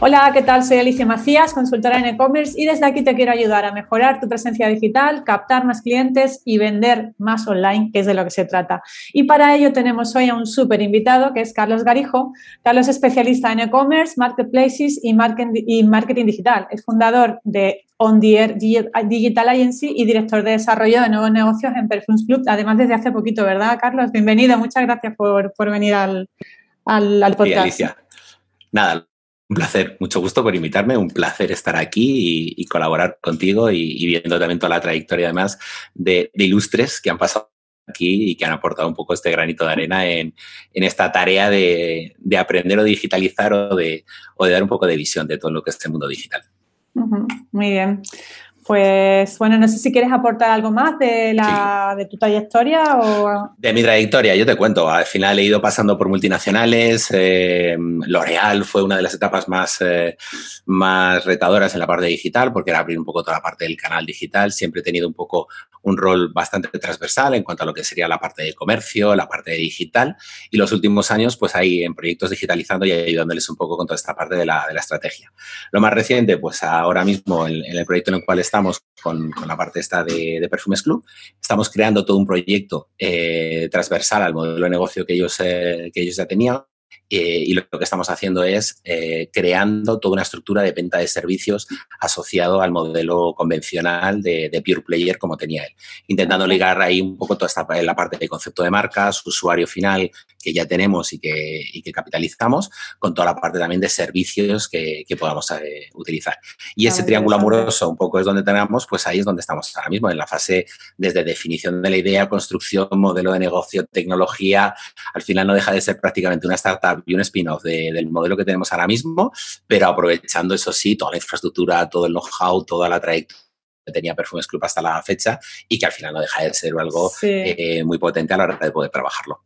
Hola, ¿qué tal? Soy Alicia Macías, consultora en e-commerce y desde aquí te quiero ayudar a mejorar tu presencia digital, captar más clientes y vender más online, que es de lo que se trata. Y para ello tenemos hoy a un súper invitado que es Carlos Garijo. Carlos es especialista en e-commerce, marketplaces y marketing digital. Es fundador de On the Air Digital Agency y director de desarrollo de nuevos negocios en Perfumes Club, además desde hace poquito, ¿verdad, Carlos? Bienvenido, muchas gracias por, venir al, al, podcast. Alicia. Nada, un placer, mucho gusto por invitarme, un placer estar aquí y, colaborar contigo y, viendo también toda la trayectoria además de, ilustres que han pasado aquí y que han aportado un poco este granito de arena en, esta tarea de, aprender o digitalizar o de, o de dar un poco de visión de todo lo que es el mundo digital. Muy bien. Pues bueno, no sé si quieres aportar algo más de, la, de tu trayectoria o... De mi trayectoria, yo te cuento. Al final he ido pasando por multinacionales. Eh, L'Oreal fue una de las etapas más, eh, más retadoras en la parte digital porque era abrir un poco toda la parte del canal digital. Siempre he tenido un poco un rol bastante transversal en cuanto a lo que sería la parte de comercio, la parte de digital. Y los últimos años, pues ahí en proyectos digitalizando y ayudándoles un poco con toda esta parte de la, de la estrategia. Lo más reciente, pues ahora mismo en, en el proyecto en el cual estamos, estamos con, la parte esta de, Perfumes Club. Estamos creando todo un proyecto eh, transversal al modelo de negocio que ellos, eh, que ellos ya tenían eh, y lo, que estamos haciendo es eh, creando toda una estructura de venta de servicios asociado al modelo convencional de, Pure Player como tenía él, intentando ligar ahí un poco toda esta la parte de concepto de marcas, usuario final que ya tenemos y que, que capitalizamos, con toda la parte también de servicios que, podamos eh, utilizar. Y ese triángulo amoroso un poco es donde tenemos, pues ahí es donde estamos ahora mismo, en la fase desde definición de la idea, construcción, modelo de negocio, tecnología, al final no deja de ser prácticamente una startup y un spin-off del modelo que tenemos ahora mismo, pero aprovechando, eso sí, toda la infraestructura, todo el know-how, toda la trayectoria que tenía Perfumes Club hasta la fecha y que al final no deja de ser algo eh, muy potente a la hora de poder trabajarlo.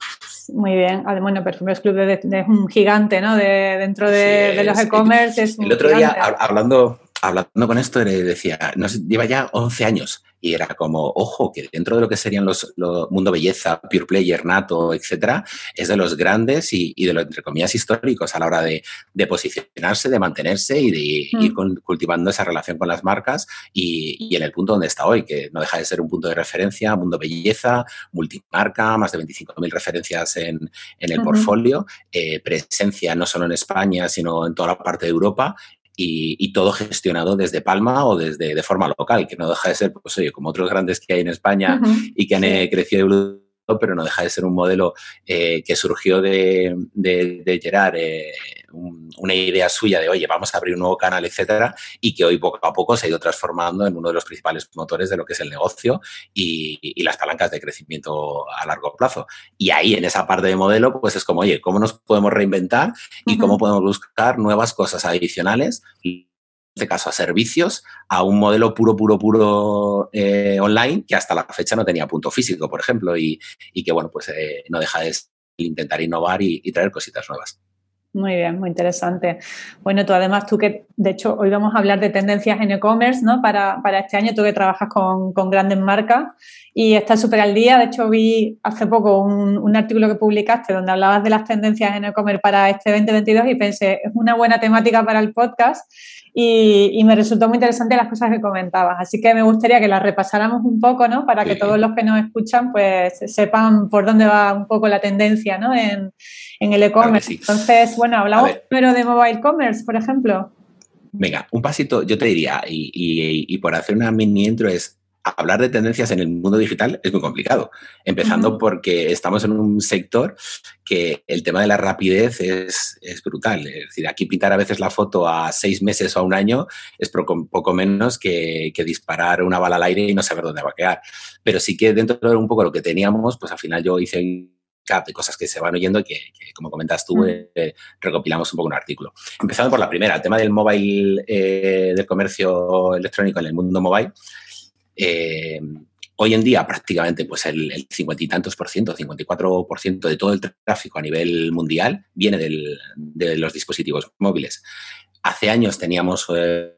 Muy bien. Bueno, Perfumes Club es, un gigante, ¿no? De, dentro de, los e-commerce. El otro día, hablando, hablando con esto, le decía, nos lleva ya 11 años y era como, ojo, que dentro de lo que serían los, mundo belleza, pure player, nato, etcétera, es de los grandes y, de los, entre comillas, históricos a la hora de, posicionarse, de mantenerse y de ir mm. cultivando esa relación con las marcas y, en el punto donde está hoy, que no deja de ser un punto de referencia, mundo belleza, multimarca, más de 25.000 referencias en, el portfolio, eh, presencia no solo en España, sino en toda la parte de Europa y, todo gestionado desde Palma o desde de forma local, que no deja de ser, pues oye, como otros grandes que hay en España y que han eh, crecido pero no deja de ser un modelo eh, que surgió de, de, Gerard, eh, una idea suya de, oye, vamos a abrir un nuevo canal, etcétera, y que hoy poco a poco se ha ido transformando en uno de los principales motores de lo que es el negocio y, las palancas de crecimiento a largo plazo. Y ahí, en esa parte de modelo, pues es como, oye, ¿cómo nos podemos reinventar y cómo podemos buscar nuevas cosas adicionales? Este caso a servicios, a un modelo puro, puro, puro eh, online que hasta la fecha no tenía punto físico, por ejemplo, y, que, bueno, pues eh, no deja de intentar innovar y, traer cositas nuevas. Muy bien, muy interesante. Bueno, tú además, tú que, de hecho, hoy vamos a hablar de tendencias en e-commerce, ¿no? Para, este año, tú que trabajas con, grandes marcas y estás súper al día. De hecho, vi hace poco un, un, artículo que publicaste donde hablabas de las tendencias en e-commerce para este 2022 y pensé, es una buena temática para el podcast y, me resultó muy interesante las cosas que comentabas. Así que me gustaría que las repasáramos un poco, ¿no? Para que todos los que nos escuchan pues sepan por dónde va un poco la tendencia, ¿no? En, el e-commerce. Entonces, bueno, hablamos primero de mobile commerce, por ejemplo. Venga, un pasito, yo te diría, y, y por hacer una mini intro es, hablar de tendencias en el mundo digital es muy complicado, empezando porque estamos en un sector que el tema de la rapidez es, brutal. Es decir, aquí pintar a veces la foto a seis meses o a un año es poco, menos que, disparar una bala al aire y no saber dónde va a quedar. Pero sí que dentro de un poco lo que teníamos, pues al final yo hice un cap de cosas que se van oyendo que, como comentas tú, eh, recopilamos un poco un artículo. Empezando por la primera, el tema del mobile, eh, del comercio electrónico en el mundo mobile. Eh, hoy en día prácticamente pues el, cincuenta y tantos por ciento, 54 por ciento de todo el tráfico a nivel mundial viene de los dispositivos móviles. Hace años teníamos eh,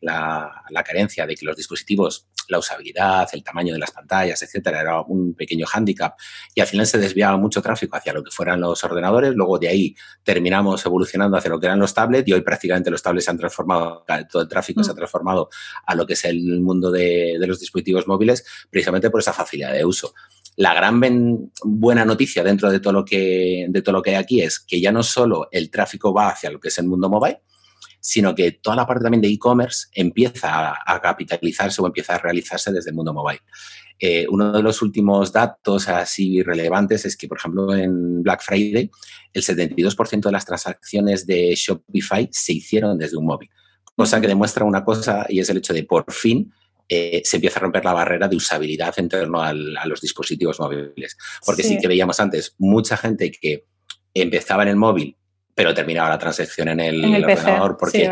la, carencia de que los dispositivos, la usabilidad, el tamaño de las pantallas, etcétera, era un pequeño hándicap y al final se desviaba mucho tráfico hacia lo que fueran los ordenadores. Luego de ahí terminamos evolucionando hacia lo que eran los tablets y hoy prácticamente los tablets se han transformado, todo el tráfico se ha mm. transformado a lo que es el mundo de, de los dispositivos móviles precisamente por esa facilidad de uso la gran buena noticia dentro de todo, lo que, de todo lo que hay aquí es que ya no solo el tráfico va hacia lo que es el mundo mobile, sino que toda la parte también de e-commerce empieza a, capitalizarse o empieza a realizarse desde el mundo mobile. Eh, uno de los últimos datos así relevantes es que, por ejemplo, en Black Friday, el 72% de las transacciones de Shopify se hicieron desde un móvil, cosa que demuestra una cosa y es el hecho de por fin eh, se empieza a romper la barrera de usabilidad en torno a los dispositivos móviles. Porque sí. que veíamos antes mucha gente que empezaba en el móvil pero terminaba la transacción en el, ordenador porque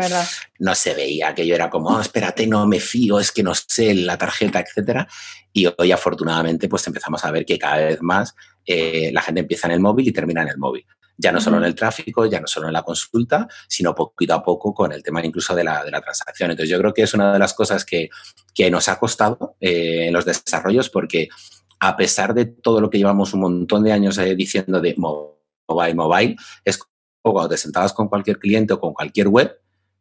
no se veía, aquello era como, oh, espérate, no me fío, es que no sé la tarjeta, etcétera. Y hoy afortunadamente pues empezamos a ver que cada vez más eh, la gente empieza en el móvil y termina en el móvil ya no solo en el tráfico, ya no solo en la consulta, sino poquito a poco con el tema incluso de la, de la transacción. Entonces yo creo que es una de las cosas que, que nos ha costado eh, en los desarrollos porque a pesar de todo lo que llevamos un montón de años eh, diciendo de mobile, mobile, es como cuando te sentabas con cualquier cliente o con cualquier web,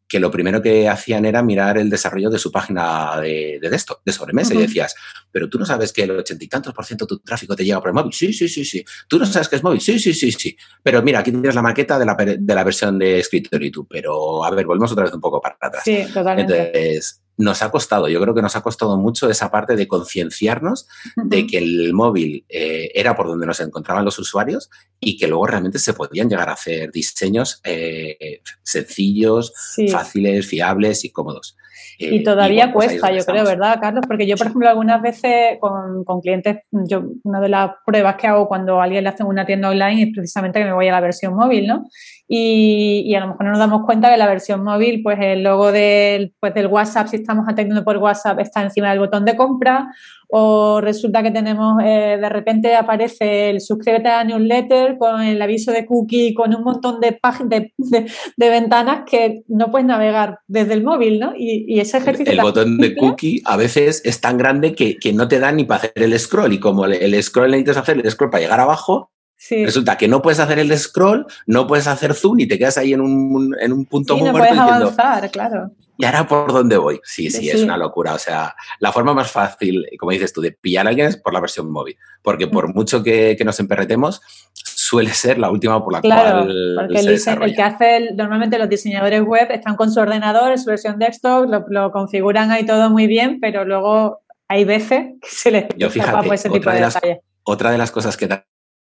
que lo primero que hacían era mirar el desarrollo de su página de, de esto, de sobremesa, y decías, pero tú no sabes que el ochenta y tantos por ciento de tu tráfico te llega por el móvil. Sí, sí, sí, sí. Tú no sabes que es móvil. Sí, sí, sí, sí. Pero mira, aquí tienes la maqueta de la, de la versión de escritorio y tú, pero a ver, volvemos otra vez un poco para atrás. Sí, totalmente. Entonces, nos ha costado, yo creo que nos ha costado mucho esa parte de concienciarnos de que el móvil eh, era por donde nos encontraban los usuarios y que luego realmente se podían llegar a hacer diseños eh, sencillos, fáciles, fiables y cómodos. y eh, todavía pues cuesta, yo creo, ¿verdad, Carlos? Porque yo, por ejemplo, algunas veces con, con, clientes, yo una de las pruebas que hago cuando alguien le hacen una tienda online es precisamente que me voy a la versión móvil, ¿no? Y, a lo mejor no nos damos cuenta que la versión móvil, pues el logo del, pues del WhatsApp, si estamos atendiendo por WhatsApp, está encima del botón de compra, o resulta que tenemos, eh, de repente aparece el suscríbete a la newsletter con el aviso de cookie, con un montón de, de, de, ventanas que no puedes navegar desde el móvil, ¿no? Y, ese ejercicio... El, botón de cookie a veces es tan grande que, que, no te da ni para hacer el scroll, y como el, el scroll necesitas hacer el scroll para llegar abajo, Resulta que no puedes hacer el scroll, no puedes hacer zoom y te quedas ahí en un, en un punto sí, muy no puedes avanzar, claro. ¿Y ahora por dónde voy? Sí, sí, es una locura. O sea, la forma más fácil, como dices tú, de pillar a alguien es por la versión móvil. Porque por mm. mucho que, que nos emperretemos, suele ser la última por la claro, cual. Porque el, el, que hace, normalmente los diseñadores web están con su ordenador, su versión desktop, lo, lo configuran ahí todo muy bien, pero luego hay veces que se les Yo fíjate, ese tipo de, de Otra de las cosas que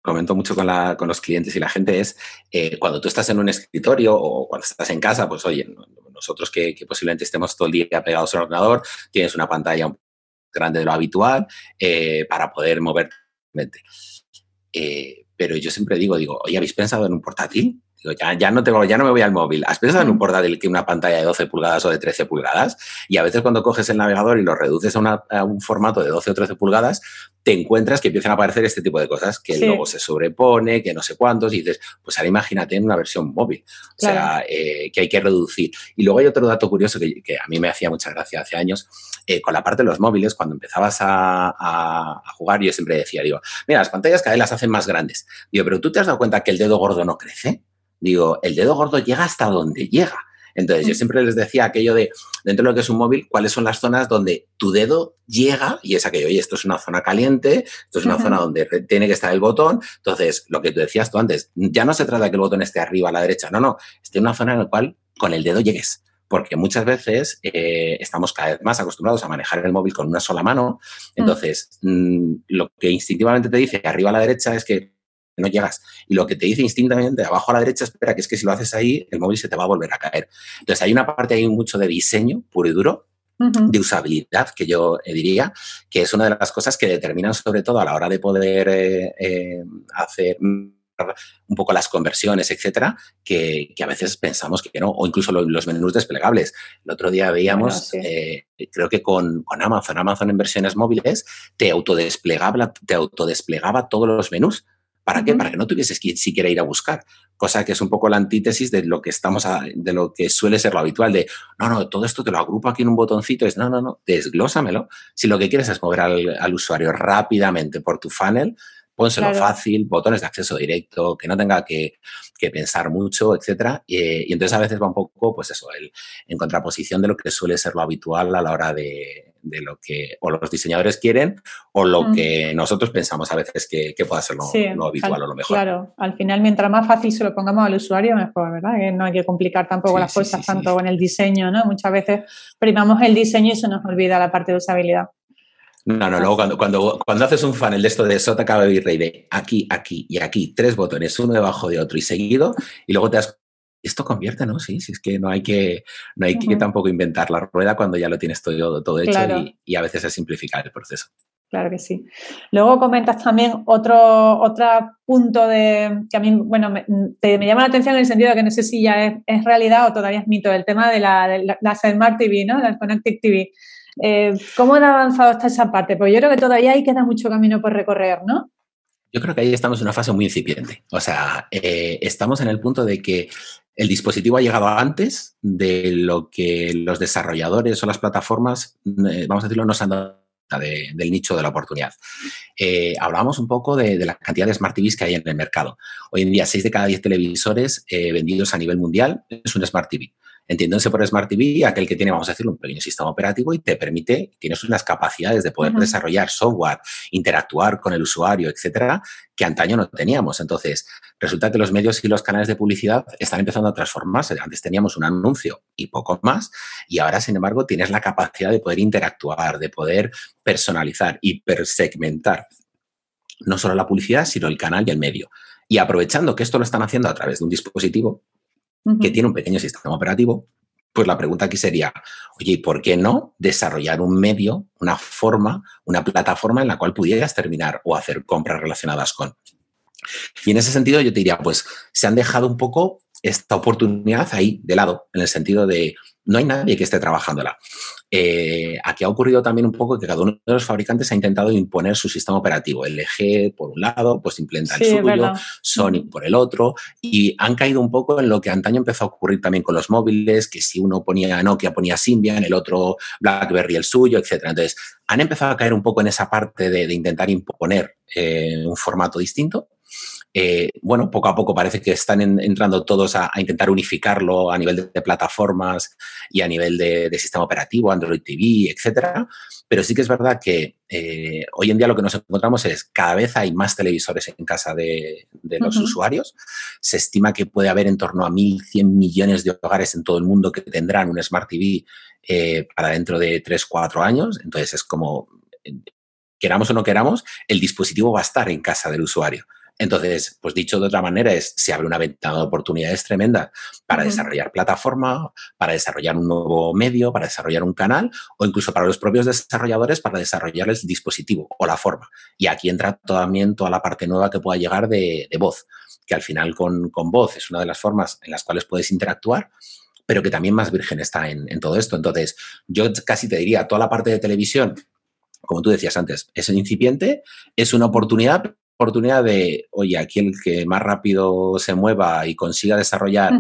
comento mucho con, la, con, los clientes y la gente es eh, cuando tú estás en un escritorio o cuando estás en casa, pues oye, nosotros que, posiblemente estemos todo el día pegados al ordenador, tienes una pantalla un grande de lo habitual eh, para poder moverte. Eh, pero yo siempre digo, digo, oye, ¿habéis pensado en un portátil? Ya, no tengo, ya no me voy al móvil. ¿Has pensado en un portátil que una pantalla de 12 pulgadas o de 13 pulgadas? Y a veces cuando coges el navegador y lo reduces a, un formato de 12 o 13 pulgadas, te encuentras que empiezan a aparecer este tipo de cosas, que luego se sobrepone, que no sé cuántos, y dices, pues ahora imagínate en una versión móvil. O sea, eh, que hay que reducir. Y luego hay otro dato curioso que, a mí me hacía mucha gracia hace años, eh, con la parte de los móviles, cuando empezabas a, a, jugar, yo siempre decía, digo, mira, las pantallas cada vez las hacen más grandes. Digo, pero tú te has dado cuenta que el dedo gordo no crece digo, el dedo gordo llega hasta donde llega. Entonces, yo siempre les decía aquello de, dentro de lo que es un móvil, cuáles son las zonas donde tu dedo llega y es aquello, oye, esto es una zona caliente, esto es una zona donde tiene que estar el botón. Entonces, lo que tú decías tú antes, ya no se trata de que el botón esté arriba a la derecha, no, no, esté en una zona en la cual con el dedo llegues. Porque muchas veces eh, estamos cada vez más acostumbrados a manejar el móvil con una sola mano. Entonces, mm, lo que instintivamente te dice arriba a la derecha es que no llegas. Y lo que te dice instintamente abajo a la derecha, espera, que es que si lo haces ahí, el móvil se te va a volver a caer. Entonces hay una parte ahí mucho de diseño puro y duro, de usabilidad, que yo eh, diría, que es una de las cosas que determinan sobre todo a la hora de poder eh, eh, hacer un poco las conversiones, etcétera, que, a veces pensamos que no, o incluso los, menús desplegables. El otro día veíamos, creo que con, con, Amazon, Amazon en versiones móviles, te autodesplegaba, te autodesplegaba todos los menús ¿Para qué? Para que no tuvieses que siquiera ir a buscar, cosa que es un poco la antítesis de lo que estamos de lo que suele ser lo habitual de no, no, todo esto te lo agrupo aquí en un botoncito, es no, no, no, desglósamelo. Si lo que quieres es mover al, usuario rápidamente por tu funnel, pónselo fácil, botones de acceso directo, que no tenga que, pensar mucho, etcétera. Y, entonces a veces va un poco, pues eso, el, en contraposición de lo que suele ser lo habitual a la hora de, de lo que o los diseñadores quieren o lo mm. que nosotros pensamos a veces que, que pueda ser lo, habitual o lo mejor. Claro, al final mientras más fácil se lo pongamos al usuario, mejor, ¿verdad? Que no hay que complicar tampoco las cosas tanto en el diseño, ¿no? Muchas veces primamos el diseño y se nos olvida la parte de usabilidad. No, no, luego cuando, cuando, cuando haces un funnel de esto de Sota Cabe Virrey de aquí, aquí y aquí, tres botones, uno debajo de otro y seguido, y luego te das esto convierte, ¿no? Sí, sí, es que no hay que, no hay que tampoco inventar la rueda cuando ya lo tienes todo, todo hecho y, a veces es simplificar el proceso. Claro que sí. Luego comentas también otro, otro punto de, que a mí, bueno, me, llama la atención en el sentido de que no sé si ya es, realidad o todavía es mito, el tema de la, de la, Smart TV, ¿no? La Connected TV. Eh, ¿Cómo han avanzado hasta esa parte? Pues yo creo que todavía ahí queda mucho camino por recorrer, ¿no? Yo creo que ahí estamos en una fase muy incipiente. O sea, eh, estamos en el punto de que el dispositivo ha llegado antes de lo que los desarrolladores o las plataformas, eh, vamos a decirlo, nos han dado del nicho de la oportunidad. Eh, hablábamos un poco de, la cantidad de Smart TVs que hay en el mercado. Hoy en día, 6 de cada 10 televisores vendidos a nivel mundial es un Smart TV. Entiéndose por Smart TV aquel que tiene, vamos a decir, un pequeño sistema operativo y te permite, tienes unas capacidades de poder desarrollar software, interactuar con el usuario, etcétera, que antaño no teníamos. Entonces, resulta que los medios y los canales de publicidad están empezando a transformarse. Antes teníamos un anuncio y poco más, y ahora, sin embargo, tienes la capacidad de poder interactuar, de poder personalizar, hipersegmentar no solo la publicidad, sino el canal y el medio. Y aprovechando que esto lo están haciendo a través de un dispositivo, que tiene un pequeño sistema operativo, pues la pregunta aquí sería, oye, ¿y por qué no desarrollar un medio, una forma, una plataforma en la cual pudieras terminar o hacer compras relacionadas con? Y en ese sentido yo te diría, pues se han dejado un poco esta oportunidad ahí de lado, en el sentido de no hay nadie que esté trabajándola. Eh, aquí ha ocurrido también un poco que cada uno de los fabricantes ha intentado imponer su sistema operativo. LG, por un lado, pues implementa el suyo, Sony por el otro, y han caído un poco en lo que antaño empezó a ocurrir también con los móviles, que si uno ponía Nokia, ponía Symbian, el otro BlackBerry el suyo, etc. Entonces, han empezado a caer un poco en esa parte de, intentar imponer eh, un formato distinto eh, bueno, poco a poco parece que están entrando todos a, intentar unificarlo a nivel de, plataformas y a nivel de, sistema operativo, Android TV, etcétera. Pero sí que es verdad que eh, hoy en día lo que nos encontramos es cada vez hay más televisores en casa de, los usuarios. Se estima que puede haber en torno a 1.100 millones de hogares en todo el mundo que tendrán un Smart TV eh, para dentro de 3-4 años. Entonces es como, queramos o no queramos, el dispositivo va a estar en casa del usuario. Entonces, pues dicho de otra manera, es, se abre una ventana de oportunidades tremenda para desarrollar plataforma, para desarrollar un nuevo medio, para desarrollar un canal o incluso para los propios desarrolladores para desarrollar el dispositivo o la forma. Y aquí entra también toda la parte nueva que pueda llegar de, voz, que al final con, voz es una de las formas en las cuales puedes interactuar pero que también más virgen está en, en todo esto. Entonces, yo casi te diría, toda la parte de televisión como tú decías antes, es incipiente, es una oportunidad, oportunidad de, oye, aquí el que más rápido se mueva y consiga desarrollar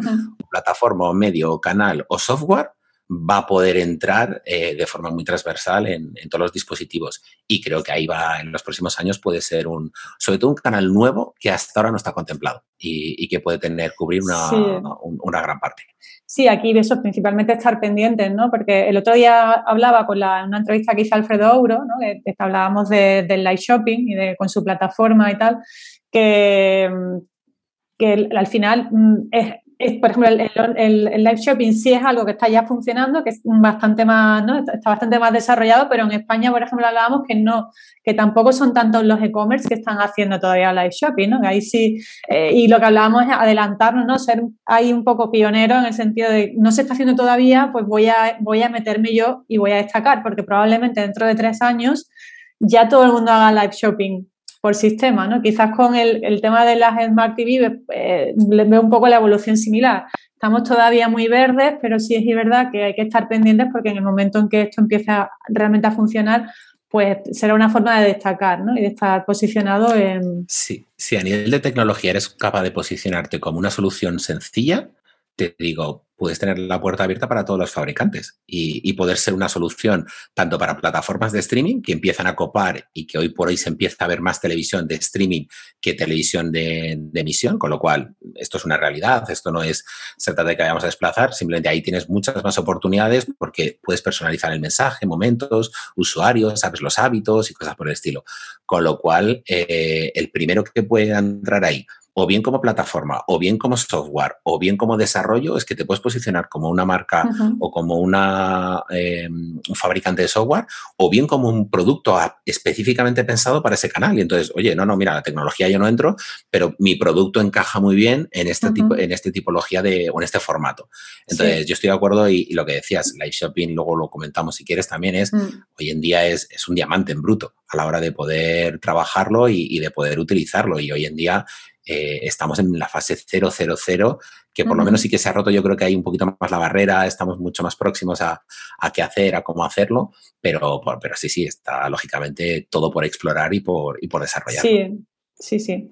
plataforma o medio o canal o software, va a poder entrar eh, de forma muy transversal en, todos los dispositivos. Y creo que ahí va, en los próximos años, puede ser un, sobre todo un canal nuevo que hasta ahora no está contemplado y, que puede tener, cubrir una, una gran parte. Sí, aquí eso principalmente estar pendientes, ¿no? Porque el otro día hablaba con la, una entrevista que hizo Alfredo Auro, ¿no? Que, hablábamos de, del live shopping y de, con su plataforma y tal, que, que al final mm, por ejemplo, el, live shopping sí es algo que está ya funcionando, que es bastante más, ¿no? está bastante más desarrollado, pero en España, por ejemplo, hablábamos que no, que tampoco son tantos los e-commerce que están haciendo todavía live shopping, ¿no? ahí sí, eh, y lo que hablábamos es adelantarnos, ¿no? Ser ahí un poco pionero en el sentido de no se está haciendo todavía, pues voy a, voy a meterme yo y voy a destacar, porque probablemente dentro de tres años ya todo el mundo haga live shopping por sistema, ¿no? Quizás con el, tema de las Smart TV eh, veo un poco la evolución similar. Estamos todavía muy verdes, pero sí es verdad que hay que estar pendientes porque en el momento en que esto empieza realmente a funcionar, pues será una forma de destacar ¿no? y de estar posicionado en... Sí, si a nivel de tecnología eres capaz de posicionarte como una solución sencilla, te digo, puedes tener la puerta abierta para todos los fabricantes y, poder ser una solución tanto para plataformas de streaming que empiezan a copar y que hoy por hoy se empieza a ver más televisión de streaming que televisión de, emisión, con lo cual esto es una realidad, esto no es, se trata de que vayamos a desplazar, simplemente ahí tienes muchas más oportunidades porque puedes personalizar el mensaje, momentos, usuarios, sabes los hábitos y cosas por el estilo. Con lo cual, eh, el primero que puede entrar ahí o bien como plataforma, o bien como software, o bien como desarrollo, es que te puedes posicionar como una marca o como una, em, un fabricante de software, o bien como un producto específicamente pensado para ese canal. Y entonces, oye, no, no, mira, la tecnología yo no entro, pero mi producto encaja muy bien en este tipo, en este tipología de, o en este formato. Entonces, yo estoy de acuerdo y, lo que decías, live shopping, luego lo comentamos si quieres también, es mm. hoy en día es, es, un diamante en bruto a la hora de poder trabajarlo y, y de poder utilizarlo. Y hoy en día eh, estamos en la fase 000, que por lo menos sí que se ha roto, yo creo que hay un poquito más la barrera, estamos mucho más próximos a, a qué hacer, a cómo hacerlo, pero, pero sí, sí, está lógicamente todo por explorar y por, y por desarrollar. Sí, sí, sí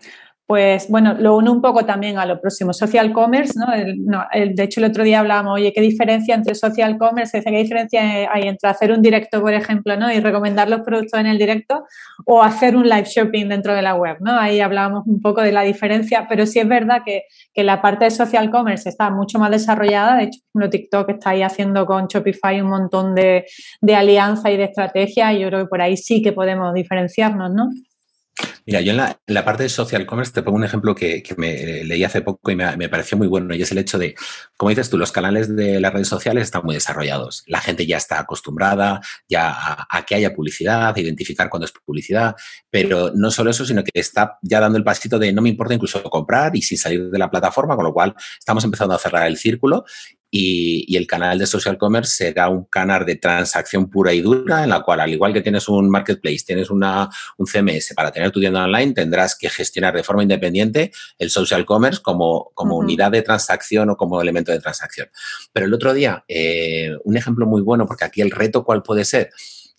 pues bueno, lo uno un poco también a lo próximo. Social commerce, ¿no? de hecho, el otro día hablábamos, oye, ¿qué diferencia entre social commerce? ¿Qué diferencia hay entre hacer un directo, por ejemplo, ¿no? y recomendar los productos en el directo o hacer un live shopping dentro de la web? ¿no? Ahí hablábamos un poco de la diferencia, pero sí es verdad que, la parte de social commerce está mucho más desarrollada. De hecho, TikTok está ahí haciendo con Shopify un montón de, de alianza y de estrategia y yo creo que por ahí sí que podemos diferenciarnos, ¿no? Mira, yo en la, parte de social commerce te pongo un ejemplo que, me leí hace poco y me, pareció muy bueno y es el hecho de, como dices tú, los canales de las redes sociales están muy desarrollados. La gente ya está acostumbrada ya a, que haya publicidad, a identificar cuándo es publicidad, pero no solo eso, sino que está ya dando el pasito de no me importa incluso comprar y sin salir de la plataforma, con lo cual estamos empezando a cerrar el círculo y, el canal de social commerce será un canal de transacción pura y dura en la cual, al igual que tienes un marketplace, tienes una, un CMS para tener tu tienda online, tendrás que gestionar de forma independiente el social commerce como, como unidad de transacción o como elemento de transacción. Pero el otro día, eh, un ejemplo muy bueno, porque aquí el reto, ¿cuál puede ser?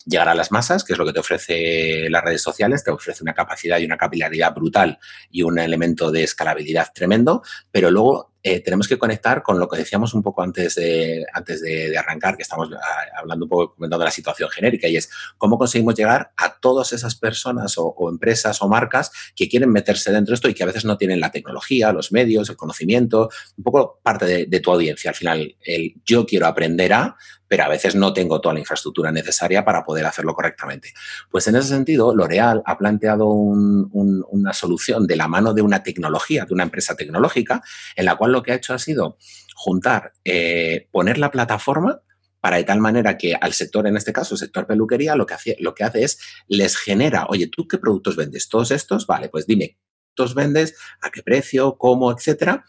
llegar a las masas, que es lo que te ofrece las redes sociales, te ofrece una capacidad y una capilaridad brutal y un elemento de escalabilidad tremendo, pero luego eh, tenemos que conectar con lo que decíamos un poco antes de, antes de, arrancar, que estamos ah, hablando un poco, comentando la situación genérica, y es cómo conseguimos llegar a todas esas personas o, empresas o marcas que quieren meterse dentro de esto y que a veces no tienen la tecnología, los medios, el conocimiento, un poco parte de, de tu audiencia. Al final, el yo quiero aprender a, pero a veces no tengo toda la infraestructura necesaria para poder hacerlo correctamente. Pues en ese sentido, L'Oreal ha planteado una solución de la mano de una tecnología, de una empresa tecnológica, en la cual lo que ha hecho ha sido juntar, eh, poner la plataforma para de tal manera que al sector, en este caso, el sector peluquería, lo que, hace, lo que hace es les genera, oye, ¿tú qué productos vendes? ¿Todos estos? Vale, pues dime, ¿cuántos vendes? ¿A qué precio? ¿Cómo? Etcétera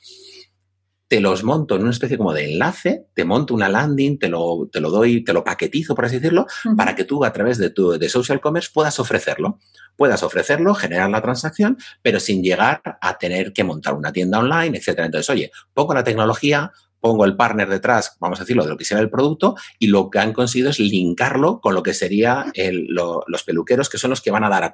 te los monto en una especie como de enlace, te monto una landing, te lo, te lo doy, te lo paquetizo, por así decirlo, para que tú a través de tu de social commerce puedas ofrecerlo. Puedas ofrecerlo, generar la transacción, pero sin llegar a tener que montar una tienda online, etcétera. Entonces, oye, pongo la tecnología, pongo el partner detrás, vamos a decirlo, de lo que será el producto, y lo que han conseguido es linkarlo con lo que serían los peluqueros, que son los que van a dar a,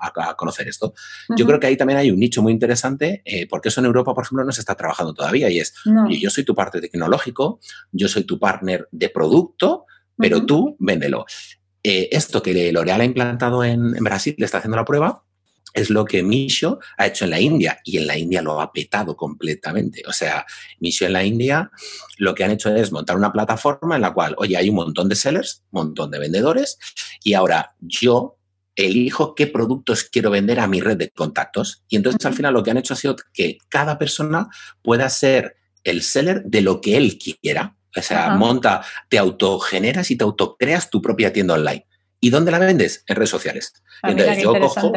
a, conocer esto. Yo creo que ahí también hay un nicho muy interesante, eh, porque eso en Europa, por ejemplo, no se está trabajando todavía, y es, yo soy tu parte tecnológico, yo soy tu partner de producto, pero tú véndelo. Eh, esto que L'Oreal ha implantado en, en Brasil, le está haciendo la prueba, es lo que Misho ha hecho en la India y en la India lo ha petado completamente. O sea, Misho en la India lo que han hecho es montar una plataforma en la cual, oye, hay un montón de sellers, un montón de vendedores y ahora yo elijo qué productos quiero vender a mi red de contactos. Y entonces al final lo que han hecho ha sido que cada persona pueda ser el seller de lo que él quiera. O sea, monta, te autogeneras y te autocreas tu propia tienda online. ¿Y dónde la vendes? En redes sociales. Ah, entonces yo cojo,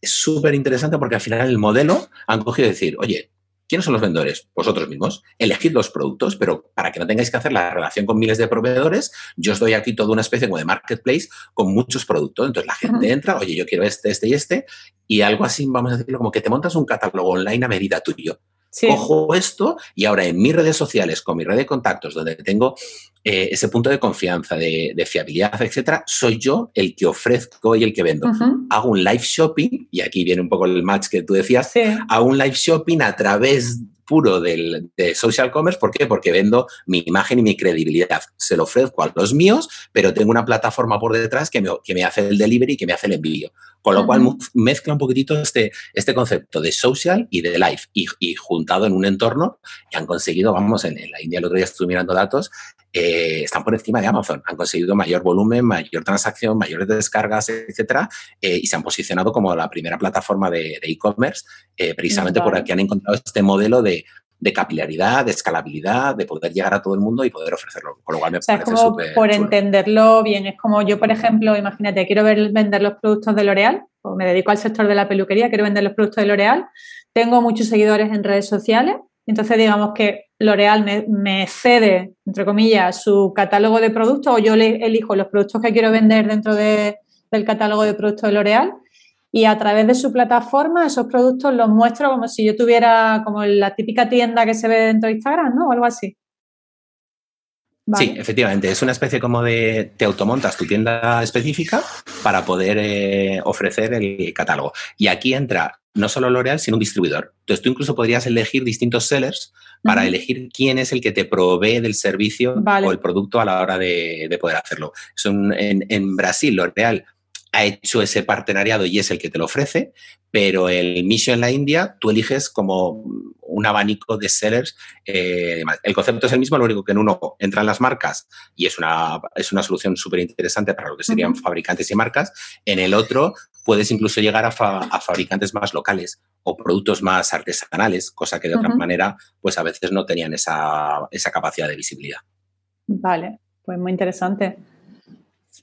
es súper interesante porque al final el modelo han cogido decir, oye, ¿quiénes son los vendedores? Vosotros mismos. Elegid los productos, pero para que no tengáis que hacer la relación con miles de proveedores, yo os doy aquí toda una especie como de marketplace con muchos productos. Entonces la gente entra, oye, yo quiero este, este y este, y algo así, vamos a decirlo, como que te montas un catálogo online a medida tuyo. Cojo esto y ahora en mis redes sociales, con mi red de contactos, donde tengo eh, ese punto de confianza, de, fiabilidad, etcétera, soy yo el que ofrezco y el que vendo. Hago un live shopping, y aquí viene un poco el match que tú decías, hago un live shopping a través puro del, de social commerce. ¿Por qué? Porque vendo mi imagen y mi credibilidad. Se lo ofrezco a los míos, pero tengo una plataforma por detrás que me, que me hace el delivery y que me hace el envío. Con lo cual mezcla un poquitito este, este concepto de social y de live y, juntado en un entorno que han conseguido, vamos, en, la India el otro día estuve mirando datos, eh, están por encima de Amazon. Han conseguido mayor volumen, mayor transacción, mayores descargas, etcétera, eh, y se han posicionado como la primera plataforma de e-commerce, eh, precisamente por porque han encontrado este modelo de de capilaridad, de escalabilidad, de poder llegar a todo el mundo y poder ofrecerlo. Con lo cual me parece súper. Por entenderlo bien, es como yo, por ejemplo, imagínate, quiero ver, vender los productos de L'Oreal, o me dedico al sector de la peluquería, quiero vender los productos de L'Oreal, tengo muchos seguidores en redes sociales, entonces digamos que L'Oreal me, cede, entre comillas, su catálogo de productos o yo le elijo los productos que quiero vender dentro del catálogo de productos de L'Oreal y a través de su plataforma esos productos los muestro como si yo tuviera como la típica tienda que se ve dentro de Instagram, ¿no? O algo así. Sí, efectivamente, es una especie como de, te automontas tu tienda específica para poder eh, ofrecer el catálogo. Y aquí entra no solo L'Oreal, sino un distribuidor. Entonces tú incluso podrías elegir distintos sellers para elegir quién es el que te provee del servicio o el producto a la hora de, poder hacerlo. en, en Brasil, L'Oreal ha hecho ese partenariado y es el que te lo ofrece, pero el Mission en la India tú eliges como un abanico de sellers. Eh, el concepto es el mismo, lo único que en uno entran las marcas y es una, es una solución súper interesante para lo que serían fabricantes y marcas. En el otro puedes incluso llegar a, fabricantes más locales o productos más artesanales, cosa que de otra manera pues a veces no tenían esa, esa capacidad de visibilidad. Vale, pues muy interesante.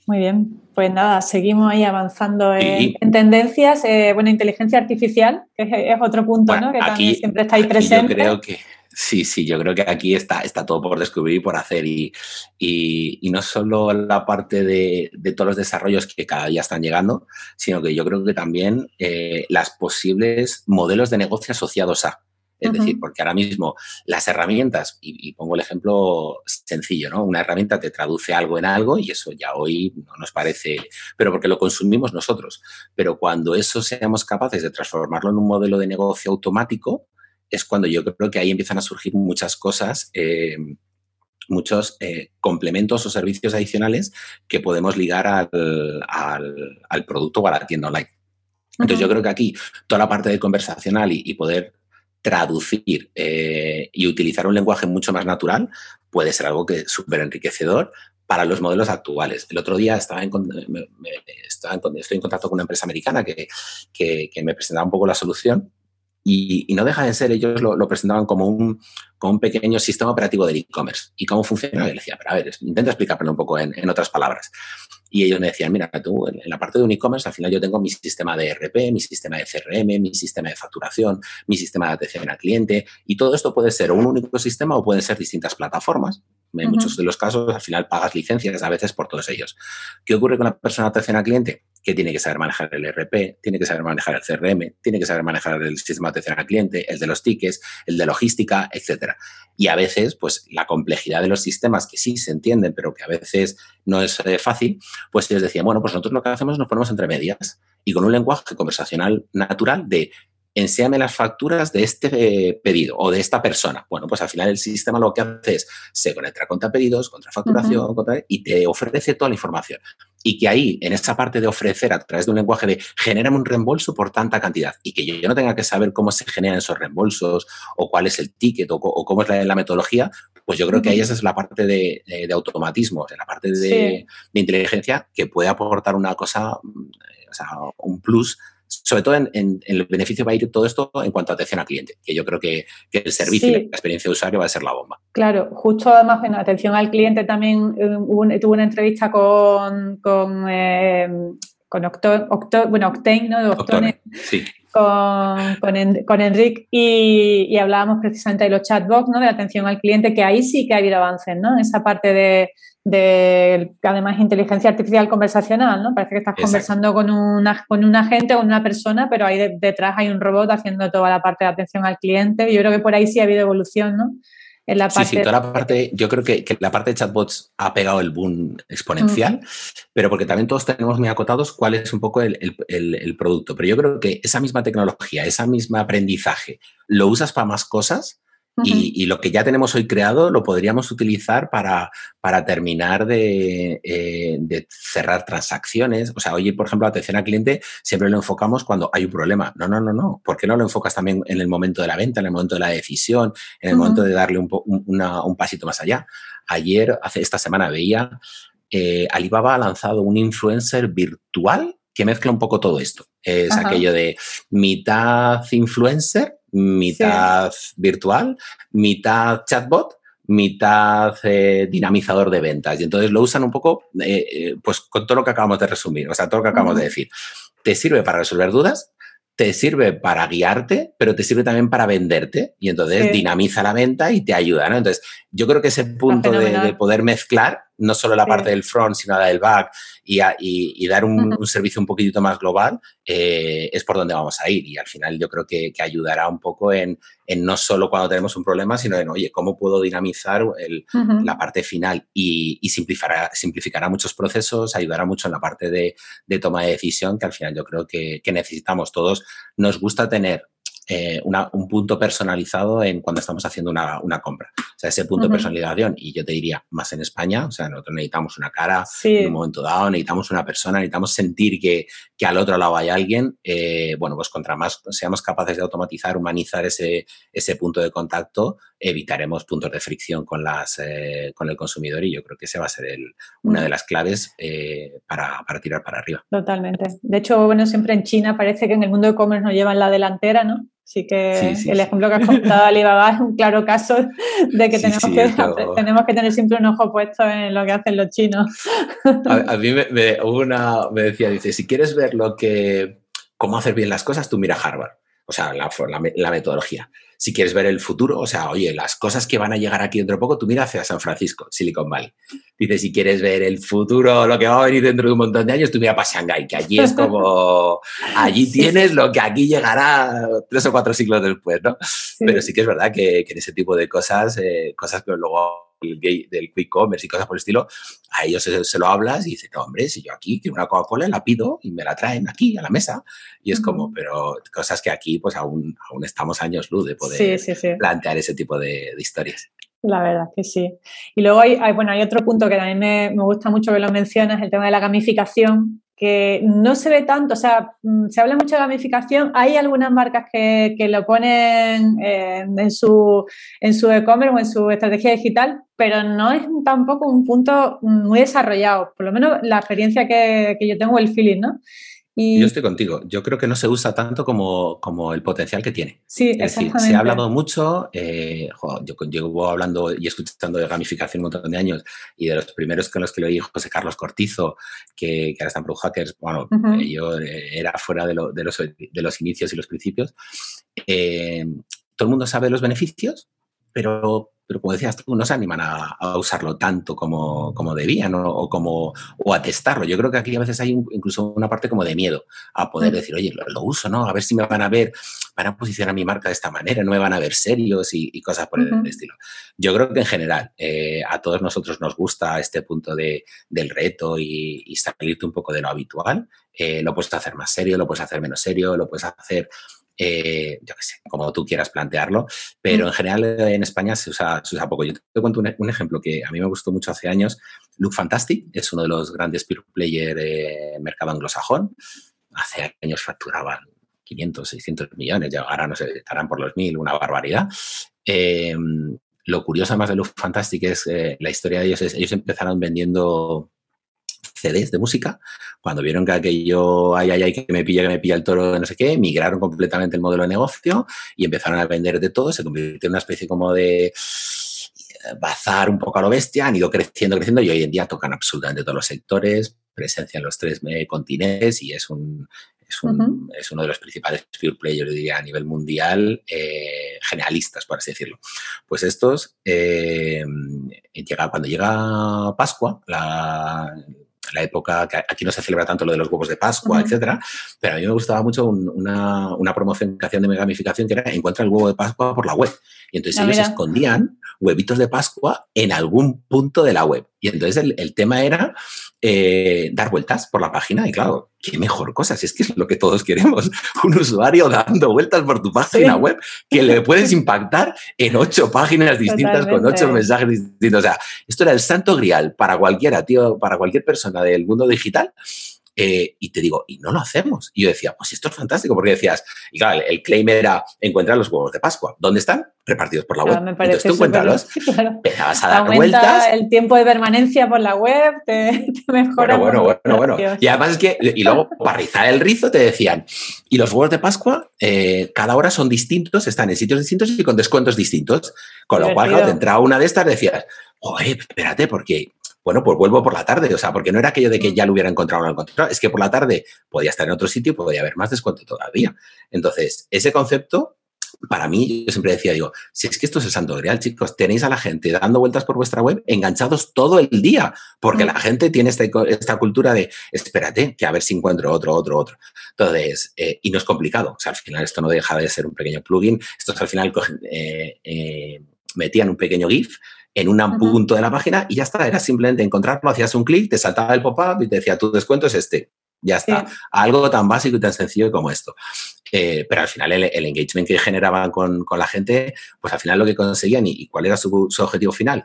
Muy bien, pues nada, seguimos ahí avanzando en, tendencias. Eh, bueno, inteligencia artificial, que es, otro punto, ¿no? Que también siempre está ahí presente. Yo creo que sí, sí, yo creo que aquí está, está todo por descubrir y por hacer. Y, y, no solo la parte de, de, todos los desarrollos que cada día están llegando, sino que yo creo que también eh, las posibles modelos de negocio asociados a. Es decir, porque ahora mismo las herramientas, y, pongo el ejemplo sencillo, ¿no? Una herramienta te traduce algo en algo y eso ya hoy no nos parece, pero porque lo consumimos nosotros. Pero cuando eso seamos capaces de transformarlo en un modelo de negocio automático, es cuando yo creo que ahí empiezan a surgir muchas cosas. Eh, muchos eh, complementos o servicios adicionales que podemos ligar al, producto o a la tienda online. Entonces, yo creo que aquí toda la parte de conversacional y poder traducir eh, y utilizar un lenguaje mucho más natural puede ser algo que súper enriquecedor para los modelos actuales. El otro día estaba en, estoy en contacto con una empresa americana que, me presentaba un poco la solución y, no deja de ser, ellos lo, presentaban como un, pequeño sistema operativo del e-commerce. ¿Y cómo funciona? Y decía, pero a ver, intenta explicármelo un poco en, en otras palabras. Y ellos me decían, mira, tú en la parte de un e-commerce al final yo tengo mi sistema de RP, mi sistema de CRM, mi sistema de facturación, mi sistema de atención al cliente y todo esto puede ser un único sistema o pueden ser distintas plataformas. En muchos de los casos al final pagas licencias a veces por todos ellos. ¿Qué ocurre con la persona de atención al cliente? Que tiene que saber manejar el RP, tiene que saber manejar el CRM, tiene que saber manejar el sistema de atención al cliente, el de los tickets, el de logística, etcétera. Y a veces, pues la complejidad de los sistemas que sí se entienden, pero que a veces no es eh, fácil, pues ellos decían, bueno, pues nosotros lo que hacemos es nos ponemos entre medias y con un lenguaje conversacional natural de enséame las facturas de este eh, pedido o de esta persona. Bueno, pues al final el sistema lo que hace es se conecta contra pedidos, contra facturación, y te ofrece toda la información. Y que ahí, en esa parte de ofrecer a través de un lenguaje de genérame un reembolso por tanta cantidad y que yo no tenga que saber cómo se generan esos reembolsos o cuál es el ticket o, cómo es la, metodología, pues yo creo que ahí esa es la parte de, automatismo, la parte de, inteligencia que puede aportar una cosa, mm, o sea, un plus sobre todo en, el beneficio va a ir todo esto en cuanto a atención al cliente, que yo creo que, el servicio y la experiencia de usuario va a ser la bomba. Claro, justo además en atención al cliente también eh, tuve una entrevista con, con, eh, bueno, Octane, ¿no? De Octone, con, con, Enrique y, hablábamos precisamente de los chatbots, ¿no? de la atención al cliente, que ahí sí que ha habido avances, ¿no? En esa parte de, de además inteligencia artificial conversacional, ¿no? Parece que estás conversando con, una, con un agente o una persona, pero ahí detrás hay un robot haciendo toda la parte de atención al cliente. Yo creo que por ahí sí ha habido evolución, ¿no? Sí, sí, toda la parte, yo creo que, la parte de chatbots ha pegado el boom exponencial, pero porque también todos tenemos muy acotados cuál es un poco el, el, producto. Pero yo creo que esa misma tecnología, esa misma aprendizaje, lo usas para más cosas y, lo que ya tenemos hoy creado lo podríamos utilizar para, para terminar de, eh, de, cerrar transacciones. O sea, oye, por ejemplo, atención al cliente siempre lo enfocamos cuando hay un problema. No, no, no, no. ¿Por qué no lo enfocas también en el momento de la venta, en el momento de la decisión, en el momento de darle un, un, pasito más allá? Ayer, hace esta semana, veía, eh, Alibaba ha lanzado un influencer virtual que mezcla un poco todo esto. Es aquello de mitad influencer mitad virtual, mitad chatbot, mitad eh, dinamizador de ventas. Y entonces lo usan un poco, eh, eh, pues con todo lo que acabamos de resumir, o sea, todo lo que acabamos de decir. Te sirve para resolver dudas, te sirve para guiarte, pero te sirve también para venderte y entonces dinamiza la venta y te ayuda, ¿no? Entonces, yo creo que ese punto de, poder mezclar no solo la parte del front, sino la del back y, dar un, servicio un poquitito más global, eh, es por donde vamos a ir. Y al final yo creo que, ayudará un poco en, no solo cuando tenemos un problema, sino en, oye, ¿cómo puedo dinamizar la parte final? Y, simplificará, simplificará muchos procesos, ayudará mucho en la parte de, toma de decisión, que al final yo creo que, que necesitamos todos. Nos gusta tener eh, un punto personalizado en cuando estamos haciendo una, compra. Sea, ese punto de personalización, y yo te diría más en España, o sea, nosotros necesitamos una cara en un momento dado, necesitamos una persona, necesitamos sentir que, al otro lado hay alguien. Eh, bueno, pues contra más seamos capaces de automatizar, humanizar ese, ese punto de contacto, evitaremos puntos de fricción con, las, eh, con el consumidor y yo creo que ese va a ser el, una de las claves para, para tirar para arriba. Totalmente. De hecho, bueno, siempre en China parece que en el mundo de e-commerce nos llevan la delantera, ¿no? Así que el ejemplo que has contado Alibaba es un claro caso de que, tenemos, que tenemos que tener siempre un ojo puesto en lo que hacen los chinos. A, mí me, una, me decía, dice, si quieres ver lo que, cómo hacer bien las cosas, tú mira Harvard. O sea, la, la metodología si quieres ver el futuro, o sea, oye, las cosas que van a llegar aquí dentro de poco, tú mira hacia San Francisco, Silicon Valley. Dice, si quieres ver el futuro, lo que va a venir dentro de un montón de años, tú mira para Shanghái, que allí es como, allí tienes lo que aquí llegará tres o cuatro siglos después, ¿no? Pero sí que es verdad que, en ese tipo de cosas, eh, cosas que luego del quick commerce y cosas por el estilo, a ellos se, lo hablas y dicen, no, hombre, si yo aquí quiero una Coca-Cola, la pido y me la traen aquí a la mesa. Y es como, pero cosas que aquí pues aún, aún estamos años luz de poder plantear ese tipo de, historias. La verdad que sí. Y luego hay, bueno, hay otro punto que también me, me gusta mucho que lo mencionas, el tema de la gamificación, que no se ve tanto, o sea, mm, se habla mucho de gamificación, hay algunas marcas que, lo ponen en su en su e-commerce o en su estrategia digital, pero no es tampoco un punto muy desarrollado, por lo menos la experiencia que, que yo tengo, el feeling, ¿no? Yo estoy contigo. Yo creo que no se usa tanto como, como el potencial que tiene. Sí, es decir, se ha hablado mucho, eh, yo llevo hablando y escuchando de gamificación un montón de años y de los primeros con los que lo oí José Carlos Cortizo, que, que ahora está en Pro Hackers, bueno, yo eh, era fuera de, de, los, de, los, inicios y los principios. Eh, todo el mundo sabe los beneficios, pero pero como decías tú, no se animan a, usarlo tanto como, como debían o, como, o a testarlo. Yo creo que aquí a veces hay incluso una parte como de miedo a poder decir, oye, lo, uso, ¿no? A ver si me van a ver, van a posicionar mi marca de esta manera, no me van a ver serios y, cosas por el estilo. Yo creo que en general eh, a todos nosotros nos gusta este punto de, del reto y, y, salirte un poco de lo habitual. Eh, lo puedes hacer más serio, lo puedes hacer menos serio, lo puedes hacer eh, yo qué sé, como tú quieras plantearlo, pero mm. en general en España se usa, poco. Yo te cuento un, ejemplo que a mí me gustó mucho hace años. Look Fantastic es uno de los grandes peer player del mercado anglosajón. Hace años facturaban 500, 600 millones, ya ahora no sé, estarán por los mil, una barbaridad. Eh, lo curioso más de Look Fantastic es eh, la historia de ellos, es ellos empezaron vendiendo CDs de música, cuando vieron que aquello, ay, ay, ay, que me pilla, que me pilla el toro, no sé qué, migraron completamente el modelo de negocio y empezaron a vender de todo, se convirtió en una especie como de eh, bazar un poco a lo bestia, han ido creciendo, creciendo y hoy en día tocan absolutamente todos los sectores, presencia en los tres eh, continentes y es un, es, uno de los principales pure players, diría, a nivel mundial, eh, generalistas, por así decirlo. Pues estos, eh, cuando llega Pascua, la, la época que aquí no se celebra tanto lo de los huevos de Pascua, etcétera, pero a mí me gustaba mucho una, una, promoción que hacían de gamificación que era encuentra el huevo de Pascua por la web. Y entonces ah, ellos escondían huevitos de Pascua en algún punto de la web. Y entonces el, tema era eh, dar vueltas por la página. Y claro, qué mejor cosa, si es que es lo que todos queremos. Un usuario dando vueltas por tu página web que le puedes impactar en ocho páginas distintas con ocho mensajes distintos. O sea, esto era el santo grial para cualquiera, tío, para cualquier persona del mundo digital eh, y te digo, y no lo hacemos. Y yo decía, pues esto es fantástico, porque decías, y claro, el claim era encuentrar los huevos de Pascua. ¿Dónde están? Repartidos por la web. Entonces tú encuentras, empezabas a dar vueltas. El tiempo de permanencia por la web, te, mejora. Bueno, bueno, bueno, bueno. Y además es que, y luego para rizar el rizo te decían, y los huevos de Pascua, eh, cada hora son distintos, están en sitios distintos y con descuentos distintos. Con lo cual, cuando te entraba una de estas, decías, oye, espérate, porque bueno, pues vuelvo por la tarde. O sea, porque no era aquello de que ya lo hubiera encontrado o no lo encontrado, es que por la tarde podía estar en otro sitio y podía haber más descuento todavía. Entonces, ese concepto, para mí, yo siempre decía, digo, si es que esto es el santo real, chicos, tenéis a la gente dando vueltas por vuestra web enganchados todo el día, porque la gente tiene esta, esta cultura de, espérate, que a ver si encuentro otro, otro, otro. Entonces, eh, y no es complicado. O sea, al final esto no deja de ser un pequeño plugin. Estos al final eh, eh, metían un pequeño GIF en un punto de la página y ya está, era simplemente encontrarlo, hacías un clic, te saltaba el pop-up y te decía, tu descuento es este. Ya está. Algo tan básico y tan sencillo como esto. Eh, pero al final el, engagement que generaban con, la gente, pues al final lo que conseguían y, cuál era su, objetivo final,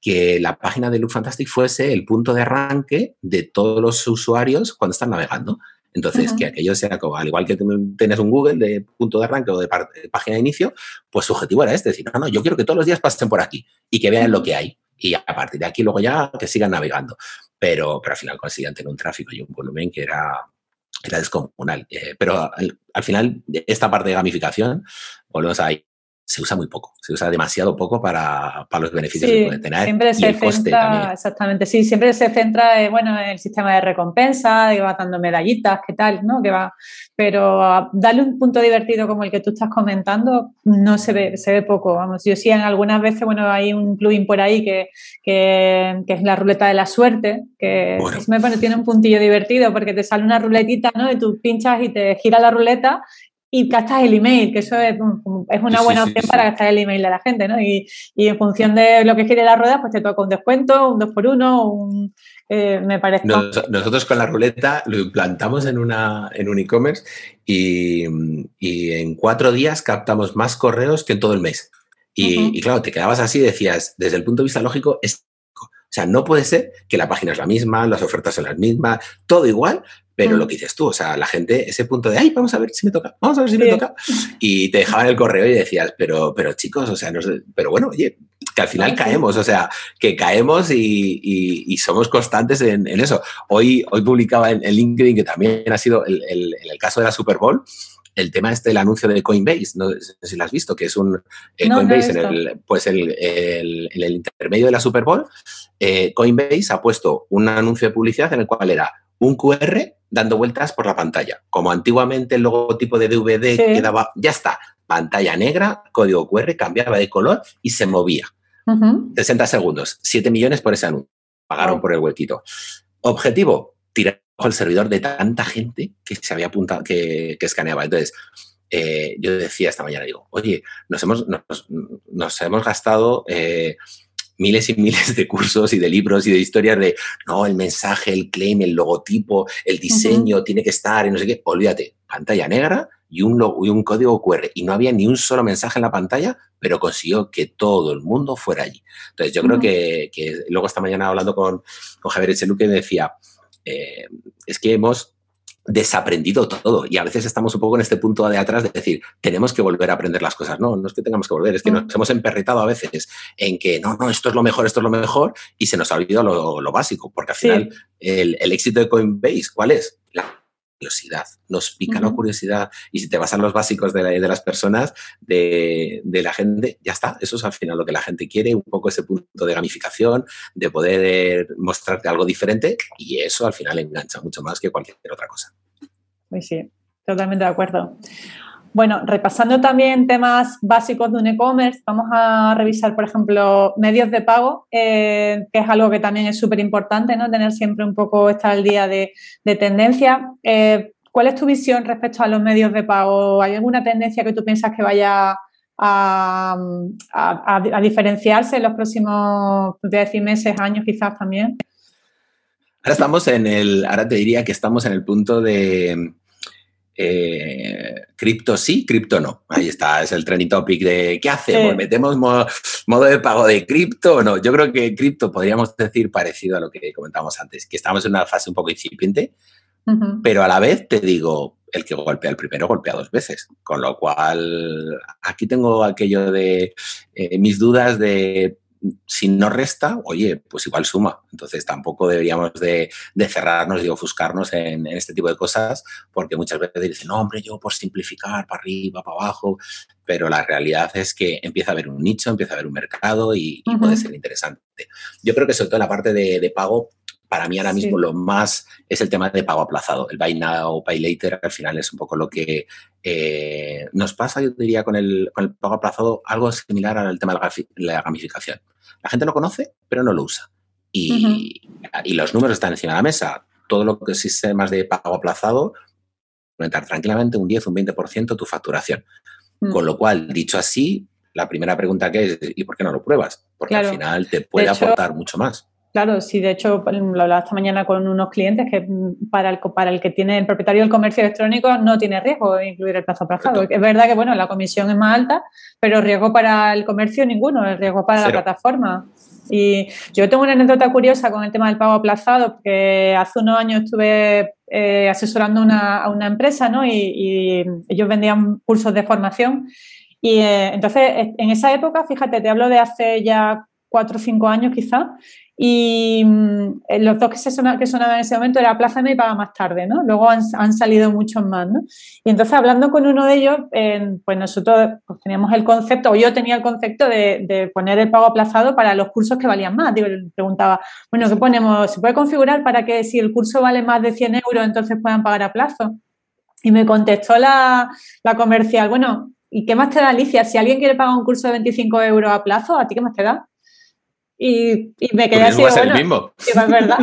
que la página de Look Fantastic fuese el punto de arranque de todos los usuarios cuando están navegando. Entonces, que aquello sea como, al igual que tienes un Google de punto de arranque o de, página de inicio, pues su objetivo era este, decir, no, no, yo quiero que todos los días pasen por aquí y que vean lo que hay. Y a partir de aquí luego ya que sigan navegando. Pero, pero al final conseguían tener un tráfico y un volumen que era, era descomunal. Eh, pero al, al, final, esta parte de gamificación, volvemos ahí, se usa muy poco, se usa demasiado poco para, para los beneficios que puede tener. Siempre se centra, exactamente, sí, siempre se centra en, bueno, en el sistema de recompensa, que va dando medallitas, qué tal, ¿no? Que va, pero darle un punto divertido como el que tú estás comentando, no se ve, se ve poco, vamos, yo sí en algunas veces, bueno, hay un plugin por ahí que, que, es la ruleta de la suerte, que pone, tiene un puntillo divertido porque te sale una ruletita, ¿no? Y tú pinchas y te gira la ruleta y gastas el email, que eso es, una buena opción para gastar el email de la gente, ¿no? Y, en función de lo que quiere la rueda, pues te toca un descuento, un 2 por 1 un, eh, me parece. nosotros con la ruleta lo implantamos en, una, en un e-commerce y, en cuatro días captamos más correos que en todo el mes. Y, y, claro, te quedabas así y decías, desde el punto de vista lógico, es sea, no puede ser que la página es la misma, las ofertas son las mismas, todo igual, pero mm. lo que dices tú, o sea, la gente, ese punto de, ay, vamos a ver si me toca, vamos a ver si me toca, y te dejaban el correo y decías, pero, pero chicos, o sea, no sé, pero bueno, oye, que al final caemos, o sea, que caemos y, somos constantes en, eso. Hoy, hoy publicaba en, LinkedIn, que también ha sido el, el, caso de la Super Bowl, el tema este del anuncio de Coinbase, no sé si lo has visto, que es un eh, Coinbase en el, pues el, el, intermedio de la Super Bowl, eh, Coinbase ha puesto un anuncio de publicidad en el cual era un QR dando vueltas por la pantalla. Como antiguamente el logotipo de DVD quedaba, ya está, pantalla negra, código QR, cambiaba de color y se movía. 60 segundos, 7 millones por ese anuncio. Pagaron por el huequito. Objetivo, tirar el servidor de tanta gente que se había apuntado, que, escaneaba. Entonces, eh, yo decía esta mañana, digo, oye, nos hemos, nos, hemos gastado eh, miles y miles de cursos y de libros y de historias de, no, el mensaje, el claim, el logotipo, el diseño tiene que estar y no sé qué. Olvídate, pantalla negra y un, y un código QR. Y no había ni un solo mensaje en la pantalla, pero consiguió que todo el mundo fuera allí. Entonces, yo creo que, luego esta mañana hablando con, con Javier Echeluque decía, eh, es que hemos desaprendido todo y a veces estamos un poco en este punto de atrás de decir, tenemos que volver a aprender las cosas. No, no es que tengamos que volver, es que nos hemos emperretado a veces en que no, no, esto es lo mejor, esto es lo mejor y se nos ha olvidado lo, básico, porque al final el, el, éxito de Coinbase, ¿cuál es? La curiosidad, nos pica la curiosidad y si te vas a los básicos de, de las personas, de, de, la gente, ya está, eso es al final lo que la gente quiere, un poco ese punto de gamificación, de poder mostrarte algo diferente y eso al final engancha mucho más que cualquier otra cosa. Pues sí, totalmente de acuerdo. Bueno, repasando también temas básicos de un e-commerce, vamos a revisar, por ejemplo, medios de pago, eh, que es algo que también es súper importante, ¿no? Tener siempre un poco, estar al día de, tendencia. Eh, ¿Cuál es tu visión respecto a los medios de pago? ¿Hay alguna tendencia que tú piensas que vaya a, diferenciarse en los próximos, decir, meses, años quizás también? Ahora estamos en el, ahora te diría que estamos en el punto de eh, cripto sí, cripto no. Ahí está, es el trending topic de ¿qué hacemos? ¿Metemos modo de pago de cripto o no? Yo creo que cripto podríamos decir parecido a lo que comentábamos antes, que estamos en una fase un poco incipiente, pero a la vez te digo, el que golpea el primero golpea dos veces. Con lo cual, aquí tengo aquello de eh, mis dudas de si no resta, oye, pues igual suma. Entonces tampoco deberíamos de, cerrarnos y ofuscarnos en, este tipo de cosas, porque muchas veces dicen, no, hombre, yo por simplificar, para arriba, para abajo, pero la realidad es que empieza a haber un nicho, empieza a haber un mercado y, puede ser interesante. Yo creo que sobre todo la parte de, pago, para mí ahora mismo lo más es el tema de pago aplazado. El buy now, pay later, al final es un poco lo que eh, nos pasa, yo diría, con el, con el pago aplazado, algo similar al tema de la gamificación. La gente lo conoce, pero no lo usa. Y, los números están encima de la mesa. Todo lo que es sistemas de pago aplazado, aumentar tranquilamente un 10, un 20% tu facturación. Mm. Con lo cual, dicho así, la primera pregunta que es, ¿y por qué no lo pruebas? Porque al final te puede aportar mucho más. Claro, sí, de hecho lo hablaba esta mañana con unos clientes que para el, para el que tiene el propietario del comercio electrónico no tiene riesgo de incluir el plazo aplazado. Es verdad que bueno, la comisión es más alta, pero riesgo para el comercio ninguno, el riesgo para la plataforma. Y yo tengo una anécdota curiosa con el tema del pago aplazado, porque hace unos años estuve eh, asesorando a una empresa ¿no? y, ellos vendían cursos de formación. Y eh, entonces, en esa época, fíjate, te hablo de hace ya cuatro o cinco años quizá, y mm, los dos que, se sonaban, que sonaban en ese momento era Plaza y Paga Más Tarde, ¿no? Luego han, salido muchos más, ¿no? Y entonces hablando con uno de ellos, pues nosotros pues teníamos el concepto, o yo tenía el concepto de, poner el pago aplazado para los cursos que valían más. Digo, preguntaba, bueno, ¿qué ponemos? ¿Se puede configurar para que si el curso vale más de 100 euros, entonces puedan pagar a plazo? Y me contestó la, la comercial, bueno, ¿y qué más te da Alicia? Si alguien quiere pagar un curso de 25 euros a plazo, ¿a ti qué más te da? Y, me quedé así, bueno, mismo. la, verdad,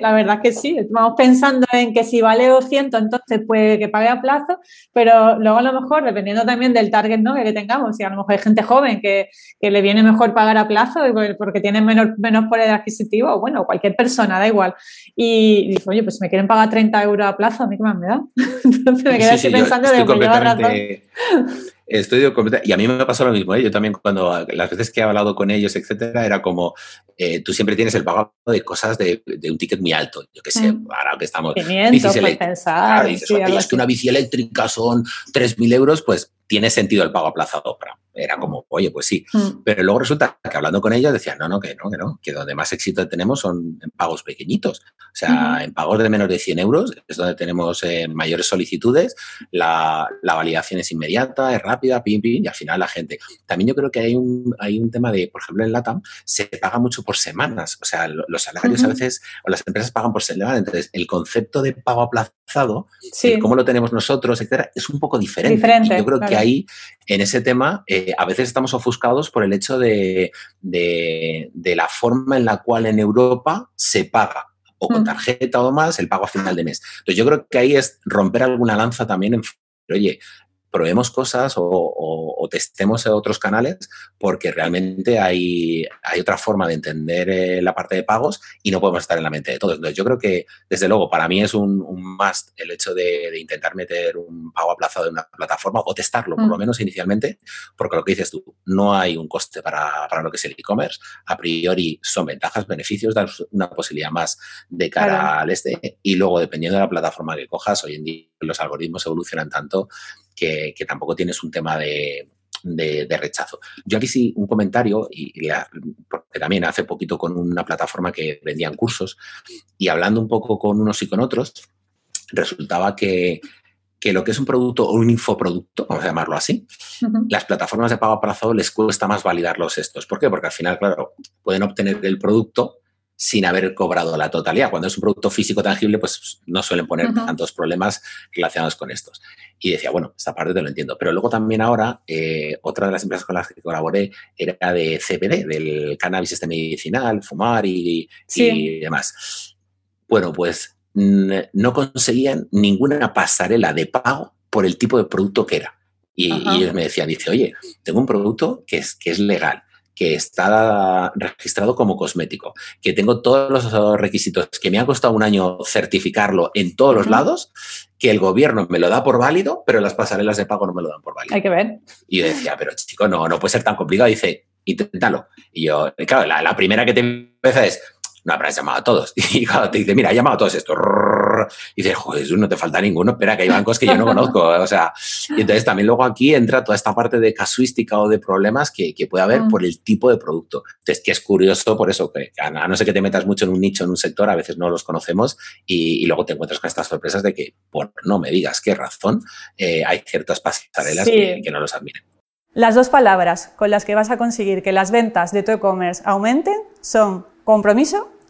la verdad es que sí, vamos pensando en que si vale 200, entonces puede que pague a plazo, pero luego a lo mejor, dependiendo también del target ¿no? que tengamos, si a lo mejor hay gente joven que, que le viene mejor pagar a plazo porque tiene menos, menos poder adquisitivo, bueno, cualquier persona, da igual. Y dice, oye, pues si me quieren pagar 30 euros a plazo, ¿a mí qué más me da? entonces me quedé así pensando de, pues lleva razón. Estoy y a mí me pasó lo mismo. ¿eh? Yo también cuando las veces que he hablado con ellos, etcétera, era como eh, tú siempre tienes el pago de cosas de, un ticket muy alto. Yo qué sé, mm. ahora que estamos. 500, pues pensar. es que una bici eléctrica son 3.000 euros, pues tiene sentido el pago aplazado. Era como, oye, pues sí. Mm. Pero luego resulta que hablando con ellos decían, no, no, que no, que no, que donde más éxito tenemos son en pagos pequeñitos. O sea, en pagos de menos de 100 euros es donde tenemos eh, mayores solicitudes, la, la, validación es inmediata, es rápida, pim, pim, y al final la gente. También yo creo que hay un, hay un tema de, por ejemplo, en LATAM se paga mucho por semanas. O sea, los salarios a veces, o las empresas pagan por semanas. Entonces, el concepto de pago aplazado, sí. cómo lo tenemos nosotros, etcétera, es un poco diferente. diferente yo creo que ahí, en ese tema, eh, a veces estamos ofuscados por el hecho de, la forma en la cual en Europa se paga o con mm. tarjeta o más, el pago a final de mes. Entonces yo creo que ahí es romper alguna lanza también en, oye, probemos cosas o, testemos otros canales porque realmente hay, hay otra forma de entender eh, la parte de pagos y no podemos estar en la mente de todos. Entonces, yo creo que, desde luego, para mí es un, must el hecho de, intentar meter un pago aplazado en una plataforma o testarlo, por lo mm. menos inicialmente, porque lo que dices tú, no hay un coste para, lo que es el e-commerce. A priori son ventajas, beneficios, dar una posibilidad más de cara al este. Y luego, dependiendo de la plataforma que cojas, hoy en día los algoritmos evolucionan tanto que, tampoco tienes un tema de, rechazo. Yo aquí sí un comentario, y, porque también hace poquito con una plataforma que vendían cursos, y hablando un poco con unos y con otros, resultaba que, lo que es un producto o un infoproducto, vamos a llamarlo así, las plataformas de pago a plazo les cuesta más validar los estos. ¿Por qué? Porque al final, claro, pueden obtener el producto, sin haber cobrado la totalidad. Cuando es un producto físico tangible, pues no suelen poner tantos problemas relacionados con estos. Y decía, bueno, esta parte te lo entiendo. Pero luego también ahora, eh, otra de las empresas con las que colaboré era de CBD, del cannabis este medicinal, fumar y, y demás. Bueno, pues no conseguían ninguna pasarela de pago por el tipo de producto que era. Y, ellos me decían, dice, oye, tengo un producto que es, que es legal, que está registrado como cosmético, que tengo todos los requisitos, que me ha costado un año certificarlo en todos los lados, que el gobierno me lo da por válido, pero las pasarelas de pago no me lo dan por válido. Hay que ver. Y yo decía, pero chico, no, no puede ser tan complicado. dice, inténtalo. Y yo, claro, la, la primera que te empieza es, no habrás llamado a todos. Y cuando te dice, mira, he llamado a todos estos. Y dices, joder, no te falta ninguno, espera, que hay bancos que yo no conozco. O sea, y entonces también luego aquí entra toda esta parte de casuística o de problemas que, que puede haber mm. por el tipo de producto. Entonces, que es curioso por eso, que a no ser que te metas mucho en un nicho, en un sector, a veces no los conocemos y, luego te encuentras con estas sorpresas de que, por no me digas qué razón, eh, hay ciertas pasarelas que, que no los admiren. Las dos palabras con las que vas a conseguir que las ventas de tu e-commerce aumenten son compromiso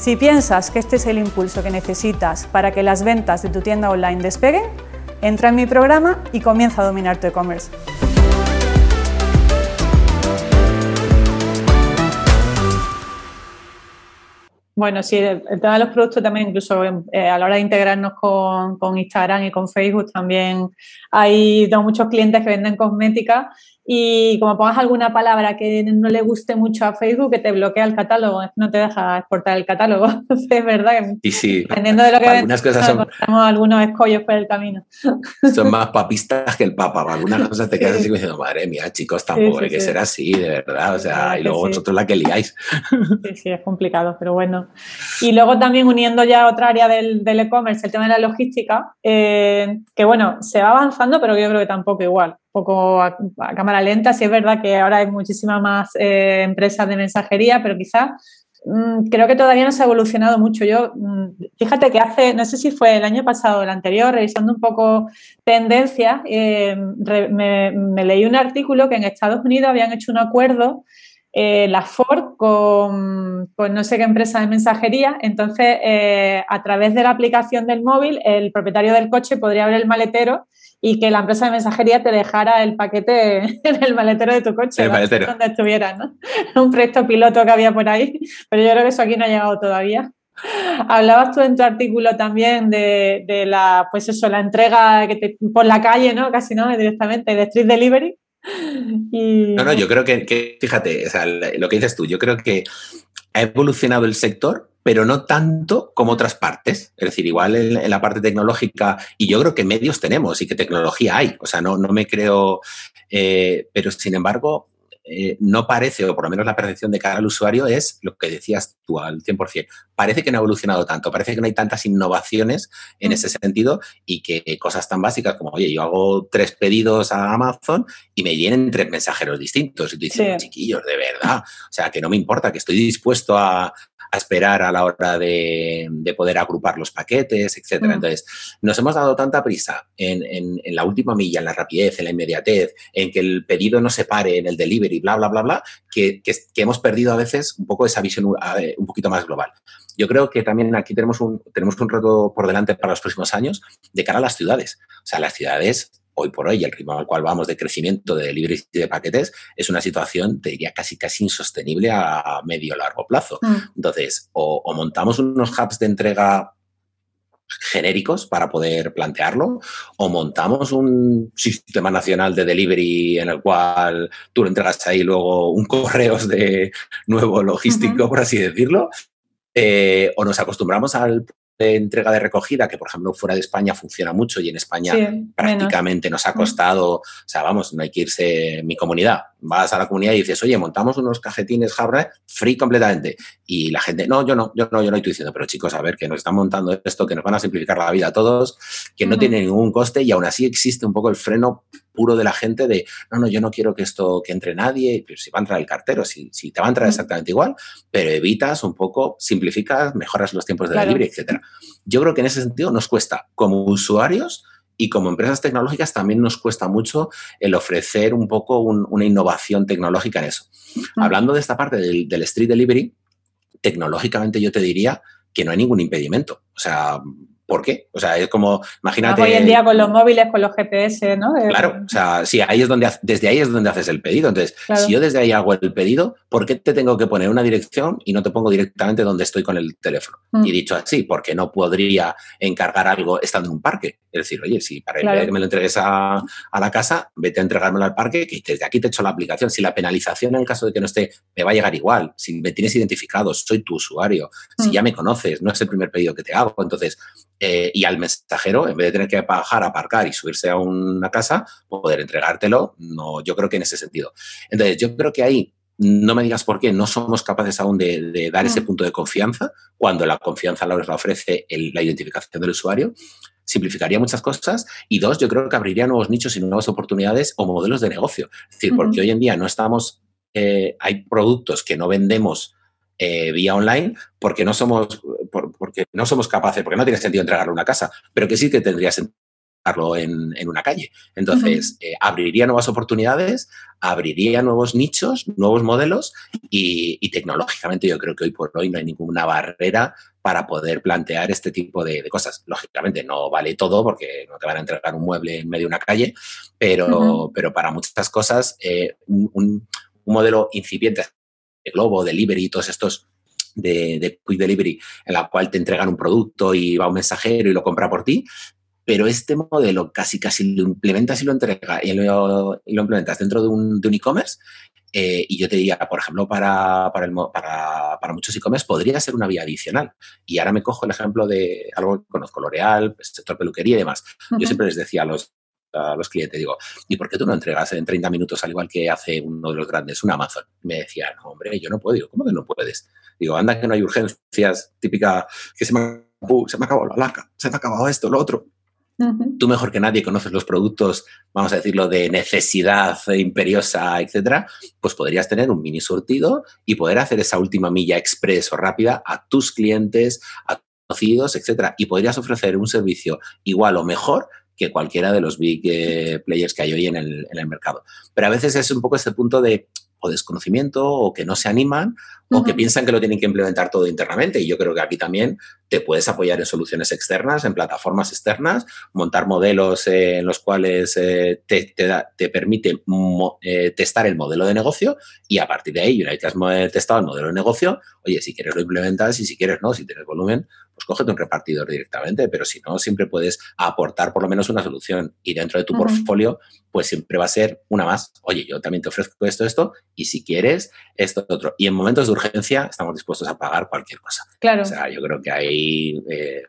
Si piensas que este es el impulso que necesitas para que las ventas de tu tienda online despeguen, entra en mi programa y comienza a dominar tu e-commerce. Bueno, sí, el, tema de los productos también, incluso eh, a la hora de integrarnos con, con, Instagram y con Facebook, también hay muchos clientes que venden cosmética y como pongas alguna palabra que no le guste mucho a Facebook, que te bloquea el catálogo, no te deja exportar el catálogo. es verdad que sí, dependiendo de lo que algunas cosas son, algunos escollos por el camino. son más papistas que el papa. algunas cosas te quedas así diciendo, madre mía, chicos, tampoco hay que ser así, de verdad. O sea, y luego vosotros la que liáis. Sí, sí, es complicado, pero bueno. Y luego también uniendo ya otra área del e-commerce, el tema de la logística, eh, que bueno, se va avanzando, pero yo creo que tampoco igual poco a, cámara lenta. Sí es verdad que ahora hay muchísimas más eh, empresas de mensajería, pero quizás mm, creo que todavía no se ha evolucionado mucho. Yo, mm, fíjate que hace, no sé si fue el año pasado o el anterior, revisando un poco tendencias, eh, me, leí un artículo que en Estados Unidos habían hecho un acuerdo eh, la Ford con, no sé qué empresa de mensajería. Entonces, a través de la aplicación del móvil, el propietario del coche podría ver el maletero y que la empresa de mensajería te dejara el paquete en el maletero de tu coche, donde estuvieras, ¿no? Un proyecto piloto que había por ahí, pero yo creo que eso aquí no ha llegado todavía. Hablabas tú en tu artículo también de, de la, pues eso, la entrega que te, por la calle, ¿no? Casi, ¿no? Directamente, de Street Delivery. No, no, yo creo que, que fíjate, o sea, lo que dices tú, yo creo que ha evolucionado el sector pero no tanto como otras partes. Es decir, igual en, la parte tecnológica, y yo creo que medios tenemos y que tecnología hay, o sea, no, no me creo, eh, pero sin embargo, eh, no parece, o por lo menos la percepción de cara al usuario es lo que decías tú al 100%. Parece que no ha evolucionado tanto, parece que no hay tantas innovaciones en ese sentido y que cosas tan básicas como, oye, yo hago tres pedidos a Amazon y me vienen tres mensajeros distintos. Y tú dices, chiquillos, de verdad, o sea, que no me importa, que estoy dispuesto a, a esperar a la hora de, poder agrupar los paquetes, etc. Mm. Entonces, nos hemos dado tanta prisa en, la última milla, en la rapidez, en la inmediatez, en que el pedido no se pare en el delivery, bla, bla, bla, bla, que, hemos perdido a veces un poco esa visión un poquito más global. Yo creo que también aquí tenemos un, tenemos un reto por delante para los próximos años de cara a las ciudades. O sea, las ciudades hoy por hoy, el ritmo al cual vamos de crecimiento de delivery y de paquetes, es una situación, te diría, casi casi insostenible a medio largo plazo. Mm. Entonces, o, o montamos unos hubs de entrega genéricos para poder plantearlo o montamos un sistema nacional de delivery en el cual tú lo entregas ahí luego un correos de nuevo logístico, por así decirlo, eh, o nos acostumbramos al de entrega de recogida, que por ejemplo fuera de España funciona mucho y en España prácticamente nos ha costado, o sea, vamos, no hay que irse mi comunidad. Vas a la comunidad y dices, oye, montamos unos cajetines Jabra free completamente. Y la gente, no, yo no, yo no, yo no estoy diciendo, pero chicos, a ver, que nos están montando esto, que nos van a simplificar la vida a todos, que no tiene ningún coste y aún así existe un poco el freno puro de la gente de, no, no, yo no quiero que esto, que entre nadie, pero si va a entrar el cartero, si, si te va a entrar exactamente igual, pero evitas un poco, simplificas, mejoras los tiempos de la libre, etcétera. Yo creo que en ese sentido nos cuesta, como usuarios, y como empresas tecnológicas también nos cuesta mucho el ofrecer un poco una innovación tecnológica en eso. Hablando de esta parte del, del, street delivery, tecnológicamente yo te diría que no hay ningún impedimento. O sea, ¿Por qué? O sea, es como, imagínate... Hoy en día con los móviles, con los GPS, ¿no? Claro, o sea, sí, ahí es donde, desde ahí es donde haces el pedido. Entonces, si yo desde ahí hago el pedido, ¿por qué te tengo que poner una dirección y no te pongo directamente donde estoy con el teléfono? Mm. Y dicho así, porque no podría encargar algo estando en un parque. Es decir, oye, si para que me lo entregues a, la casa, vete a entregármelo al parque, que desde aquí te echo la aplicación. Si la penalización en el caso de que no esté, me va a llegar igual. Si me tienes identificado, soy tu usuario. Si mm. ya me conoces, no es el primer pedido que te hago. Entonces, eh, y al mensajero, en vez de tener que bajar, aparcar y subirse a una casa, poder entregártelo, no, yo creo que en ese sentido. Entonces, yo creo que ahí no me digas por qué no somos capaces aún de, dar ese mm. punto de confianza cuando la confianza la ofrece la identificación del usuario. Simplificaría muchas cosas y dos, yo creo que abriría nuevos nichos y nuevas oportunidades o modelos de negocio. Es decir, porque hoy en día no estamos, eh, hay productos que no vendemos eh, vía online porque no somos porque no somos capaces, porque no tiene sentido entregarlo a una casa, pero que sí que tendría sentido entregarlo en, una calle. Entonces, eh, abriría nuevas oportunidades, abriría nuevos nichos, nuevos modelos y, tecnológicamente yo creo que hoy por hoy no hay ninguna barrera para poder plantear este tipo de, cosas. Lógicamente no vale todo porque no te van a entregar un mueble en medio de una calle, pero, pero para muchas cosas eh, un, un, modelo incipiente de Globo, Delivery, todos estos de, Quick Delivery, en la cual te entregan un producto y va un mensajero y lo compra por ti, pero este modelo casi casi lo implementas y lo entrega y lo, implementas dentro de un, e-commerce eh, y yo te diría, por ejemplo, para, para, para, muchos e-commerce podría ser una vía adicional. Y ahora me cojo el ejemplo de algo que conozco, L'Oreal, pues, sector peluquería y demás. Yo siempre les decía a los, a los clientes. Digo, ¿y por qué tú no entregas en 30 minutos al igual que hace uno de los grandes, un Amazon? me decía, no, hombre, yo no puedo. Digo, ¿cómo que no puedes? Digo, anda que no hay urgencias, típica, que se me, se me ha acabado la laca, se me ha acabado esto, lo otro. Tú mejor que nadie conoces los productos, vamos a decirlo, de necesidad imperiosa, etcétera, pues podrías tener un mini surtido y poder hacer esa última milla express o rápida a tus clientes, a conocidos, etcétera. Y podrías ofrecer un servicio igual o mejor que cualquiera de los big eh, players que hay hoy en el, mercado. Pero a veces es un poco este punto de o desconocimiento o que no se animan o que piensan que lo tienen que implementar todo internamente. Y yo creo que aquí también te puedes apoyar en soluciones externas, en plataformas externas, montar modelos eh, en los cuales eh, te, te, permite eh, testar el modelo de negocio y a partir de ahí, una vez que has testado el modelo de negocio, oye, si quieres lo implementas y si quieres no, si tienes volumen, pues cógete un repartidor directamente, pero si no, siempre puedes aportar por lo menos una solución y dentro de tu portfolio, pues siempre va a ser una más. Oye, yo también te ofrezco esto, esto, y si quieres, esto, otro. Y en momentos de urgencia estamos dispuestos a pagar cualquier cosa. Claro. O sea, yo creo que ahí, eh,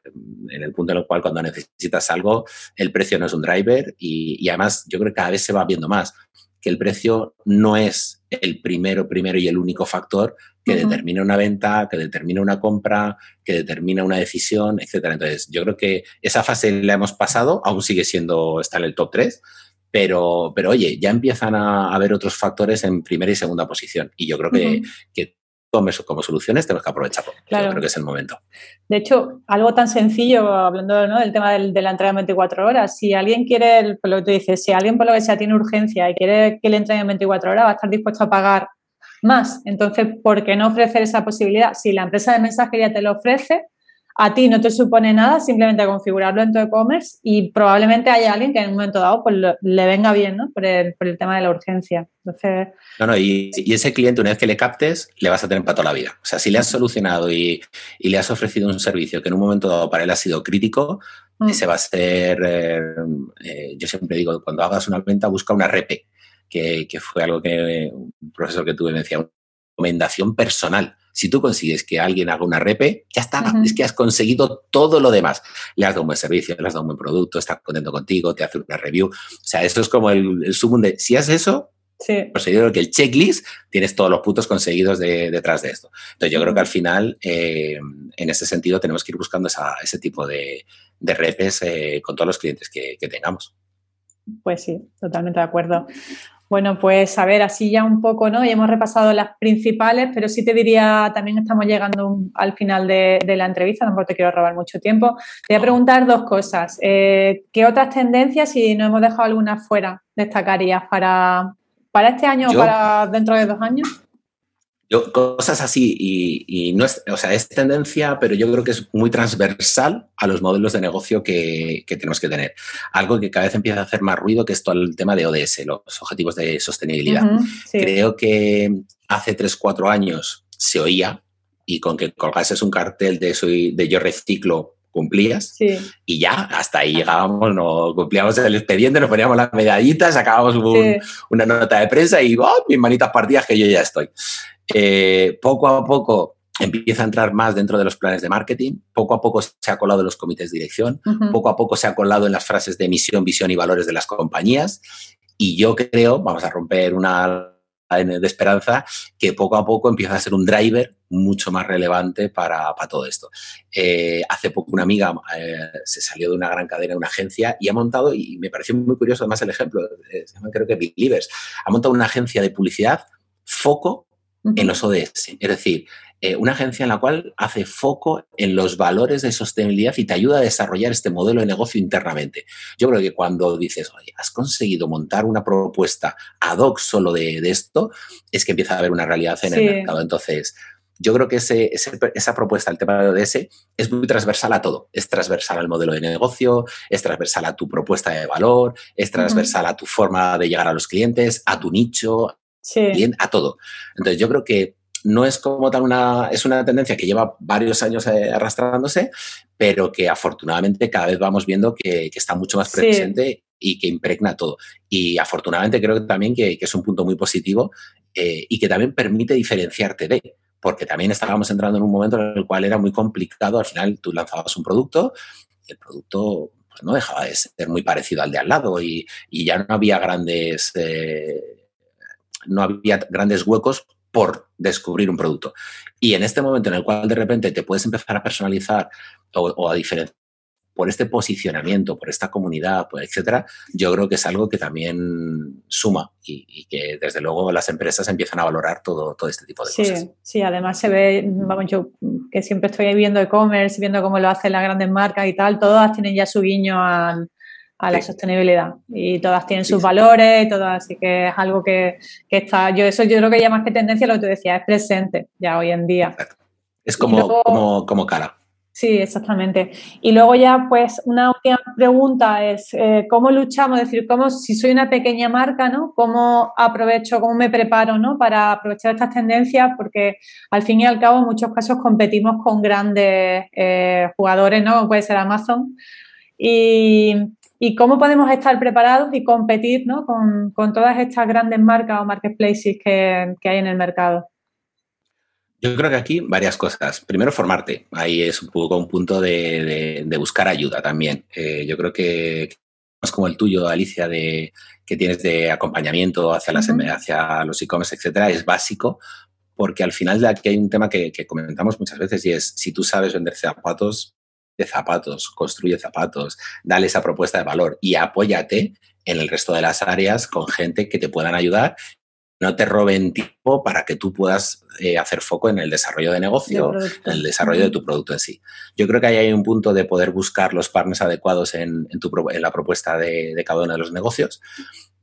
en el punto en el cual cuando necesitas algo, el precio no es un driver y, y además yo creo que cada vez se va viendo más que el precio no es el primero, primero y el único factor que determina una venta, que determina una compra, que determina una decisión, etcétera. Entonces, yo creo que esa fase la hemos pasado, aún sigue siendo, está en el top 3, pero, pero oye, ya empiezan a haber otros factores en primera y segunda posición. Y yo creo que, que como soluciones tenemos que aprovecharlo. Claro. Yo creo que es el momento. De hecho, algo tan sencillo, hablando del tema de la entrega en 24 horas, si alguien quiere, por lo que tú dices, si alguien por lo que sea tiene urgencia y quiere que le entreguen en 24 horas, va a estar dispuesto a pagar más. Entonces, ¿por qué no ofrecer esa posibilidad? Si la empresa de mensajería te lo ofrece, a ti no te supone nada simplemente configurarlo en tu e-commerce y probablemente haya alguien que en un momento dado pues, le venga bien ¿no? por, el, por el tema de la urgencia. Entonces... No, no, y, ese cliente una vez que le captes le vas a tener para toda la vida. O sea, si le has solucionado y, y le has ofrecido un servicio que en un momento dado para él ha sido crítico, mm. ese va a ser, eh, eh, yo siempre digo, cuando hagas una venta busca una repe, que, que fue algo que un profesor que tuve me decía, una recomendación personal si tú consigues que alguien haga una repe, ya está, es que has conseguido todo lo demás. Le has dado un buen servicio, le has dado un buen producto, está contento contigo, te hace una review. O sea, esto es como el, el de, si haces eso, sí. conseguido que el checklist tienes todos los puntos conseguidos detrás de esto. Entonces, yo creo que al final, eh, en ese sentido, tenemos que ir buscando ese tipo de, de repes eh, con todos los clientes que, que tengamos. Pues sí, totalmente de acuerdo. Bueno, pues a ver, así ya un poco, ¿no? Y hemos repasado las principales, pero sí te diría, también estamos llegando al final de, la entrevista, tampoco te quiero robar mucho tiempo. Te voy a preguntar dos cosas. Eh, ¿Qué otras tendencias, si no hemos dejado alguna fuera, destacarías para, para este año o para dentro de dos años? Cosas así y, no es, o sea, es tendencia, pero yo creo que es muy transversal a los modelos de negocio que, tenemos que tener. Algo que cada vez empieza a hacer más ruido, que es todo el tema de ODS, los objetivos de sostenibilidad. Creo que hace 3, 4 años se oía y con que colgases un cartel de, soy, de yo reciclo cumplías y ya, hasta ahí llegábamos, no, cumplíamos el expediente, nos poníamos las medallitas, sacábamos una nota de prensa y oh, mis manitas partidas que yo ya estoy. Eh, poco a poco empieza a entrar más dentro de los planes de marketing, poco a poco se ha colado en los comités de dirección, poco a poco se ha colado en las frases de misión, visión y valores de las compañías y yo creo, vamos a romper una de esperanza, que poco a poco empieza a ser un driver mucho más relevante para, todo esto. Eh, hace poco una amiga eh, se salió de una gran cadena, una agencia, y ha montado, y me pareció muy curioso además el ejemplo, creo que Believers, ha montado una agencia de publicidad foco en los ODS. Es decir, eh, una agencia en la cual hace foco en los valores de sostenibilidad y te ayuda a desarrollar este modelo de negocio internamente. Yo creo que cuando dices, oye, has conseguido montar una propuesta ad hoc solo de, esto, es que empieza a haber una realidad en el mercado. Entonces, yo creo que esa propuesta, el tema de ODS, es muy transversal a todo. Es transversal al modelo de negocio, es transversal a tu propuesta de valor, es transversal a tu forma de llegar a los clientes, a tu nicho, bien a todo. Entonces, yo creo que no es como tal una, es una tendencia que lleva varios años eh, arrastrándose, pero que afortunadamente cada vez vamos viendo que, está mucho más presente y que impregna todo. Y afortunadamente creo también que, es un punto muy positivo eh, y que también permite diferenciarte de, porque también estábamos entrando en un momento en el cual era muy complicado, al final tú lanzabas un producto y el producto pues, no dejaba de ser muy parecido al de al lado y, ya no había grandes... Eh, no había grandes huecos por descubrir un producto. Y en este momento en el cual de repente te puedes empezar a personalizar o, a diferenciar por este posicionamiento, por esta comunidad, pues, etcétera, yo creo que es algo que también suma y, que desde luego las empresas empiezan a valorar todo, todo este tipo de cosas. Sí, además se ve, vamos, yo que siempre estoy viendo e-commerce, viendo cómo lo hacen las grandes marcas y tal, todas tienen ya su guiño al, a la sostenibilidad y todas tienen sus valores y todas, así que es algo que, está, yo eso yo creo que ya más que tendencia lo que tú decías, es presente ya hoy en día. Es como, como, como, cara. Sí, exactamente. Y luego ya, pues, una última pregunta es, eh, ¿cómo luchamos? Es decir, ¿cómo, si soy una pequeña marca, ¿no? ¿Cómo aprovecho, cómo me preparo, ¿no? Para aprovechar estas tendencias, porque al fin y al cabo en muchos casos competimos con grandes eh, jugadores, ¿no? puede ser Amazon. Y, y cómo podemos estar preparados y competir con, todas estas grandes marcas o marketplaces que, hay en el mercado. Yo creo que aquí varias cosas. Primero, formarte. Ahí es un poco un punto de, buscar ayuda también. Eh, yo creo que es como el tuyo, Alicia, de, que tienes de acompañamiento hacia, las, hacia los e-commerce, etcétera, es básico porque al final de aquí hay un tema que, que, comentamos muchas veces y es si tú sabes vender zapatos, de zapatos, construye zapatos, dale esa propuesta de valor y apóyate en el resto de las áreas con gente que te puedan ayudar. No te roben tiempo para que tú puedas eh, hacer foco en el desarrollo de negocio, en el desarrollo de tu producto en sí. Yo creo que ahí hay un punto de poder buscar los partners adecuados en, tu, en la propuesta de, de, cada uno de los negocios.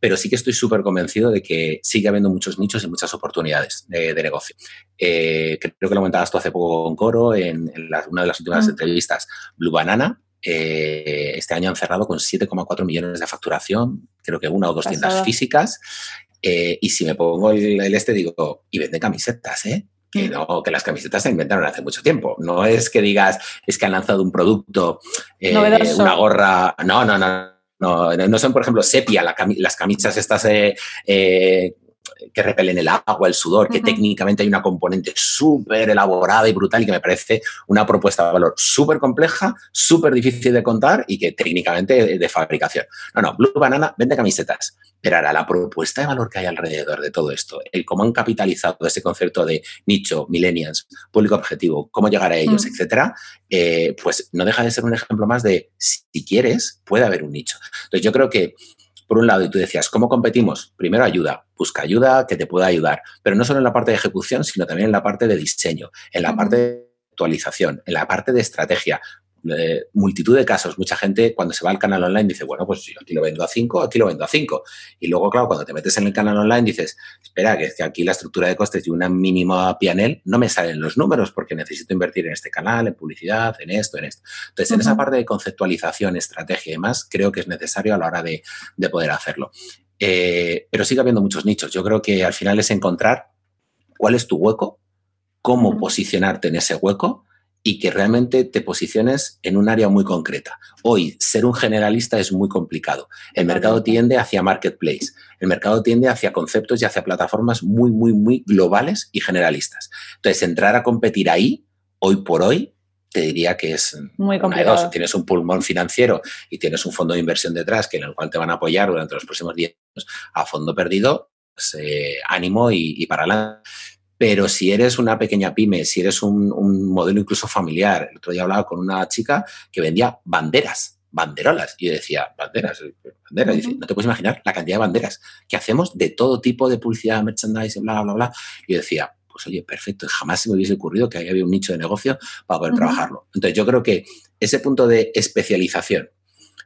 Pero sí que estoy súper convencido de que sigue habiendo muchos nichos y muchas oportunidades de, negocio. Eh, creo que lo comentabas tú hace poco con Coro en, una de las últimas mm. entrevistas. Blue Banana, eh, este año han cerrado con 7,4 millones de facturación, creo que una o dos tiendas físicas. Eh, y si me pongo el, este, digo, y vende camisetas, ¿eh? Que, mm. no, que las camisetas se inventaron hace mucho tiempo. No es que digas, es que han lanzado un producto, una gorra. No, no, no no, no son, por ejemplo, sepia, las camisas estas eh, eh, que repelen el agua, el sudor, que técnicamente hay una componente súper elaborada y brutal y que me parece una propuesta de valor súper compleja, súper difícil de contar y que técnicamente de fabricación. No, no, Blue Banana vende camisetas. Pero ahora, la propuesta de valor que hay alrededor de todo esto, el cómo han capitalizado ese concepto de nicho, millennials, público objetivo, cómo llegar a ellos, mm. etcétera, eh, pues no deja de ser un ejemplo más de si quieres, puede haber un nicho. Entonces, yo creo que por un lado, y tú decías, ¿cómo competimos? Primero ayuda, busca ayuda que te pueda ayudar, pero no solo en la parte de ejecución, sino también en la parte de diseño, en la parte de actualización, en la parte de estrategia multitud de casos. Mucha gente cuando se va al canal online dice, bueno, pues yo aquí lo vendo a 5, aquí lo vendo a 5. Y luego, claro, cuando te metes en el canal online dices, espera, que, que aquí la estructura de costes de una mínima PNL no me salen los números porque necesito invertir en este canal, en publicidad, en esto, en esto. Entonces, en esa parte de conceptualización, estrategia y demás, creo que es necesario a la hora de, poder hacerlo. Eh, pero sigue habiendo muchos nichos. Yo creo que al final es encontrar cuál es tu hueco, cómo posicionarte en ese hueco y que realmente te posiciones en un área muy concreta. Hoy, ser un generalista es muy complicado. El mercado tiende hacia marketplace, el mercado tiende hacia conceptos y hacia plataformas muy, muy, muy globales y generalistas. Entonces, entrar a competir ahí, hoy por hoy, te diría que es muy complicado. Tienes un pulmón financiero y tienes un fondo de inversión detrás que en el cual te van a apoyar durante los próximos 10 años a fondo perdido, pues, eh, ánimo y, y para adelante. Pero si eres una pequeña pyme, si eres un, modelo incluso familiar, el otro día hablaba con una chica que vendía banderas, banderolas. Y yo decía, banderas, banderas. dice, no te puedes imaginar la cantidad de banderas que hacemos de todo tipo de publicidad, merchandising, bla, bla, bla. Y yo decía, pues oye, perfecto, jamás se me hubiese ocurrido que había un nicho de negocio para poder trabajarlo. Entonces yo creo que ese punto de especialización,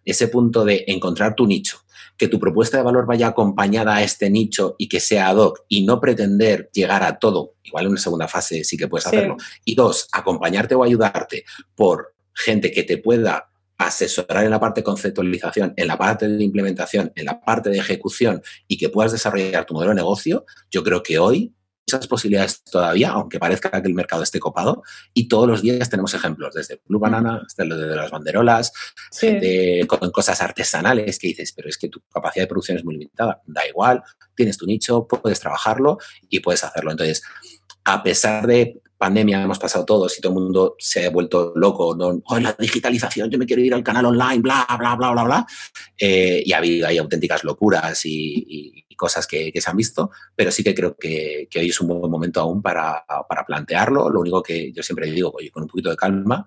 ese punto de encontrar tu nicho, que tu propuesta de valor vaya acompañada a este nicho y que sea ad hoc y no pretender llegar a todo, igual en una segunda fase sí que puedes hacerlo. Y dos, acompañarte o ayudarte por gente que te pueda asesorar en la parte de conceptualización, en la parte de implementación, en la parte de ejecución y que puedas desarrollar tu modelo de negocio, yo creo que hoy muchas posibilidades todavía, aunque parezca que el mercado esté copado. Y todos los días tenemos ejemplos, desde Blue Banana hasta lo de las banderolas, con cosas artesanales que dices, pero es que tu capacidad de producción es muy limitada. Da igual, tienes tu nicho, puedes trabajarlo y puedes hacerlo. Entonces, a pesar de pandemia hemos pasado todos y todo el mundo se ha vuelto loco, ¿no? Oh, la digitalización, yo me quiero ir al canal online, bla, bla, bla, bla, bla. Eh, y ha habido hay auténticas locuras y, cosas que, se han visto, pero sí que creo que, hoy es un buen momento aún para, plantearlo. Lo único que yo siempre digo, oye, con un poquito de calma,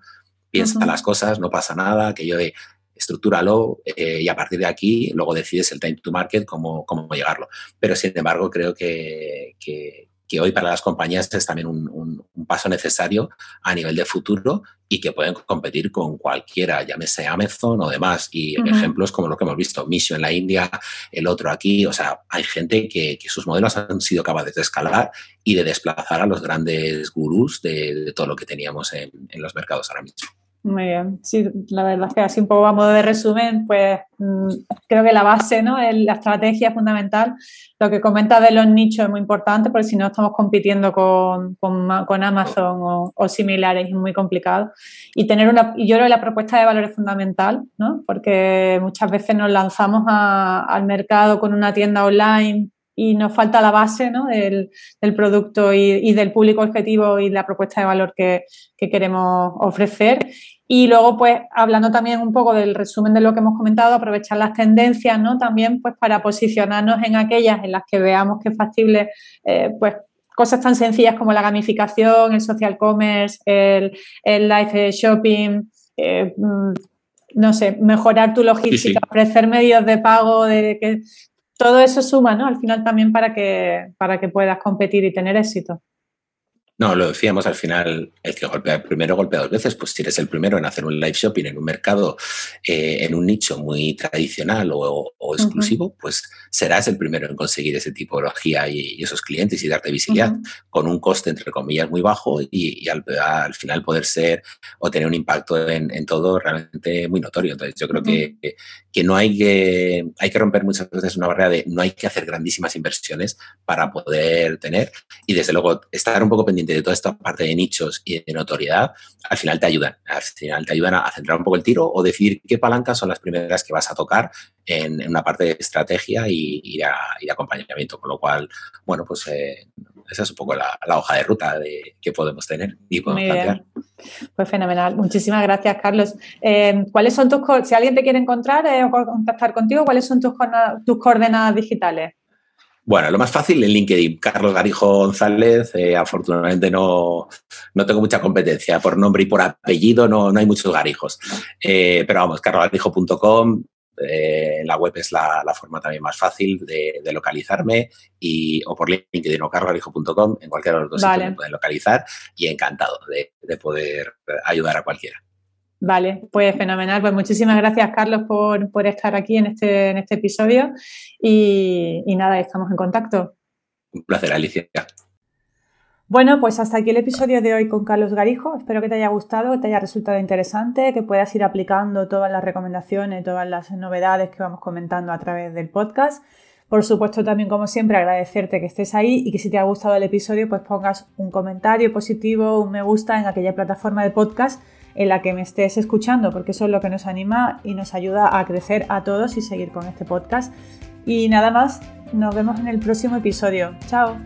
piensa las cosas, no pasa nada, que yo de estructúralo eh, y a partir de aquí luego decides el time to market, cómo, cómo llegarlo. Pero sin embargo, creo que, que hoy para las compañías es también un, paso necesario a nivel de futuro y que pueden competir con cualquiera, llámese Amazon o demás. Y ejemplos como lo que hemos visto, Misio en la India, el otro aquí, o sea, hay gente que, sus modelos han sido capaces de escalar y de desplazar a los grandes gurús de, todo lo que teníamos en los mercados ahora mismo. Muy bien, sí, la verdad es que así un poco a modo de resumen, pues mm, creo que la base, ¿no? la estrategia es fundamental. Lo que comenta de los nichos es muy importante porque si no estamos compitiendo con, con, Amazon o, similares es muy complicado. Y tener una, yo creo que la propuesta de valor es fundamental, ¿no? Porque muchas veces nos lanzamos al mercado con una tienda online y nos falta la base ¿no? del, producto y, del público objetivo y la propuesta de valor que, queremos ofrecer. Y luego, pues, hablando también un poco del resumen de lo que hemos comentado, aprovechar las tendencias, ¿no? También, pues, para posicionarnos en aquellas en las que veamos que es factible, eh, pues, cosas tan sencillas como la gamificación, el social commerce, el, el live shopping, eh, mm, no sé, mejorar tu logística, ofrecer medios de pago, de que todo eso suma, ¿no? Al final también para que, para que puedas competir y tener éxito. No, lo decíamos al final, el que golpea primero golpea dos veces, pues si eres el primero en hacer un live shopping en un mercado, eh, en un nicho muy tradicional o, exclusivo, pues serás el primero en conseguir ese tipología y, esos clientes y darte visibilidad con un coste, entre comillas, muy bajo y, al, final poder ser o tener un impacto en, todo realmente muy notorio. Entonces yo creo que, que no hay que, hay que romper muchas veces una barrera de no hay que hacer grandísimas inversiones para poder tener y desde luego estar un poco pendiente de toda esta parte de nichos y de notoriedad, al final te ayudan. Al final te ayudan a, centrar un poco el tiro o decidir qué palancas son las primeras que vas a tocar en, una parte de estrategia y, y, acompañamiento. Con lo cual, bueno, pues eh, esa es un poco la, hoja de ruta de, que podemos tener y podemos plantear. Pues fenomenal. Muchísimas gracias, Carlos. Eh, ¿Cuáles son tus, si alguien te quiere encontrar eh, o contactar contigo, cuáles son tus, tus coordenadas digitales? Bueno, lo más fácil en LinkedIn, Carlos Garijo González. Eh, afortunadamente no, no, tengo mucha competencia por nombre y por apellido, no, no hay muchos garijos. Eh, pero vamos, carlosgarijo.com, eh, la web es la, forma también más fácil de, localizarme y, o por LinkedIn o carlosgarijo.com, en cualquiera de los dos sitios me pueden localizar y encantado de poder ayudar a cualquiera. Vale, pues fenomenal. Pues muchísimas gracias, Carlos, por, estar aquí en este, en este episodio. Y, nada, estamos en contacto. Un placer, Alicia. Bueno, pues hasta aquí el episodio de hoy con Carlos Garijo. Espero que te haya gustado, que te haya resultado interesante, que puedas ir aplicando todas las recomendaciones, todas las novedades que vamos comentando a través del podcast. Por supuesto, también, como siempre, agradecerte que estés ahí y que si te ha gustado el episodio, pues pongas un comentario positivo, un me gusta en aquella plataforma de podcast en la que me estés escuchando, porque eso es lo que nos anima y nos ayuda a crecer a todos y seguir con este podcast. Y nada más, nos vemos en el próximo episodio. Chao.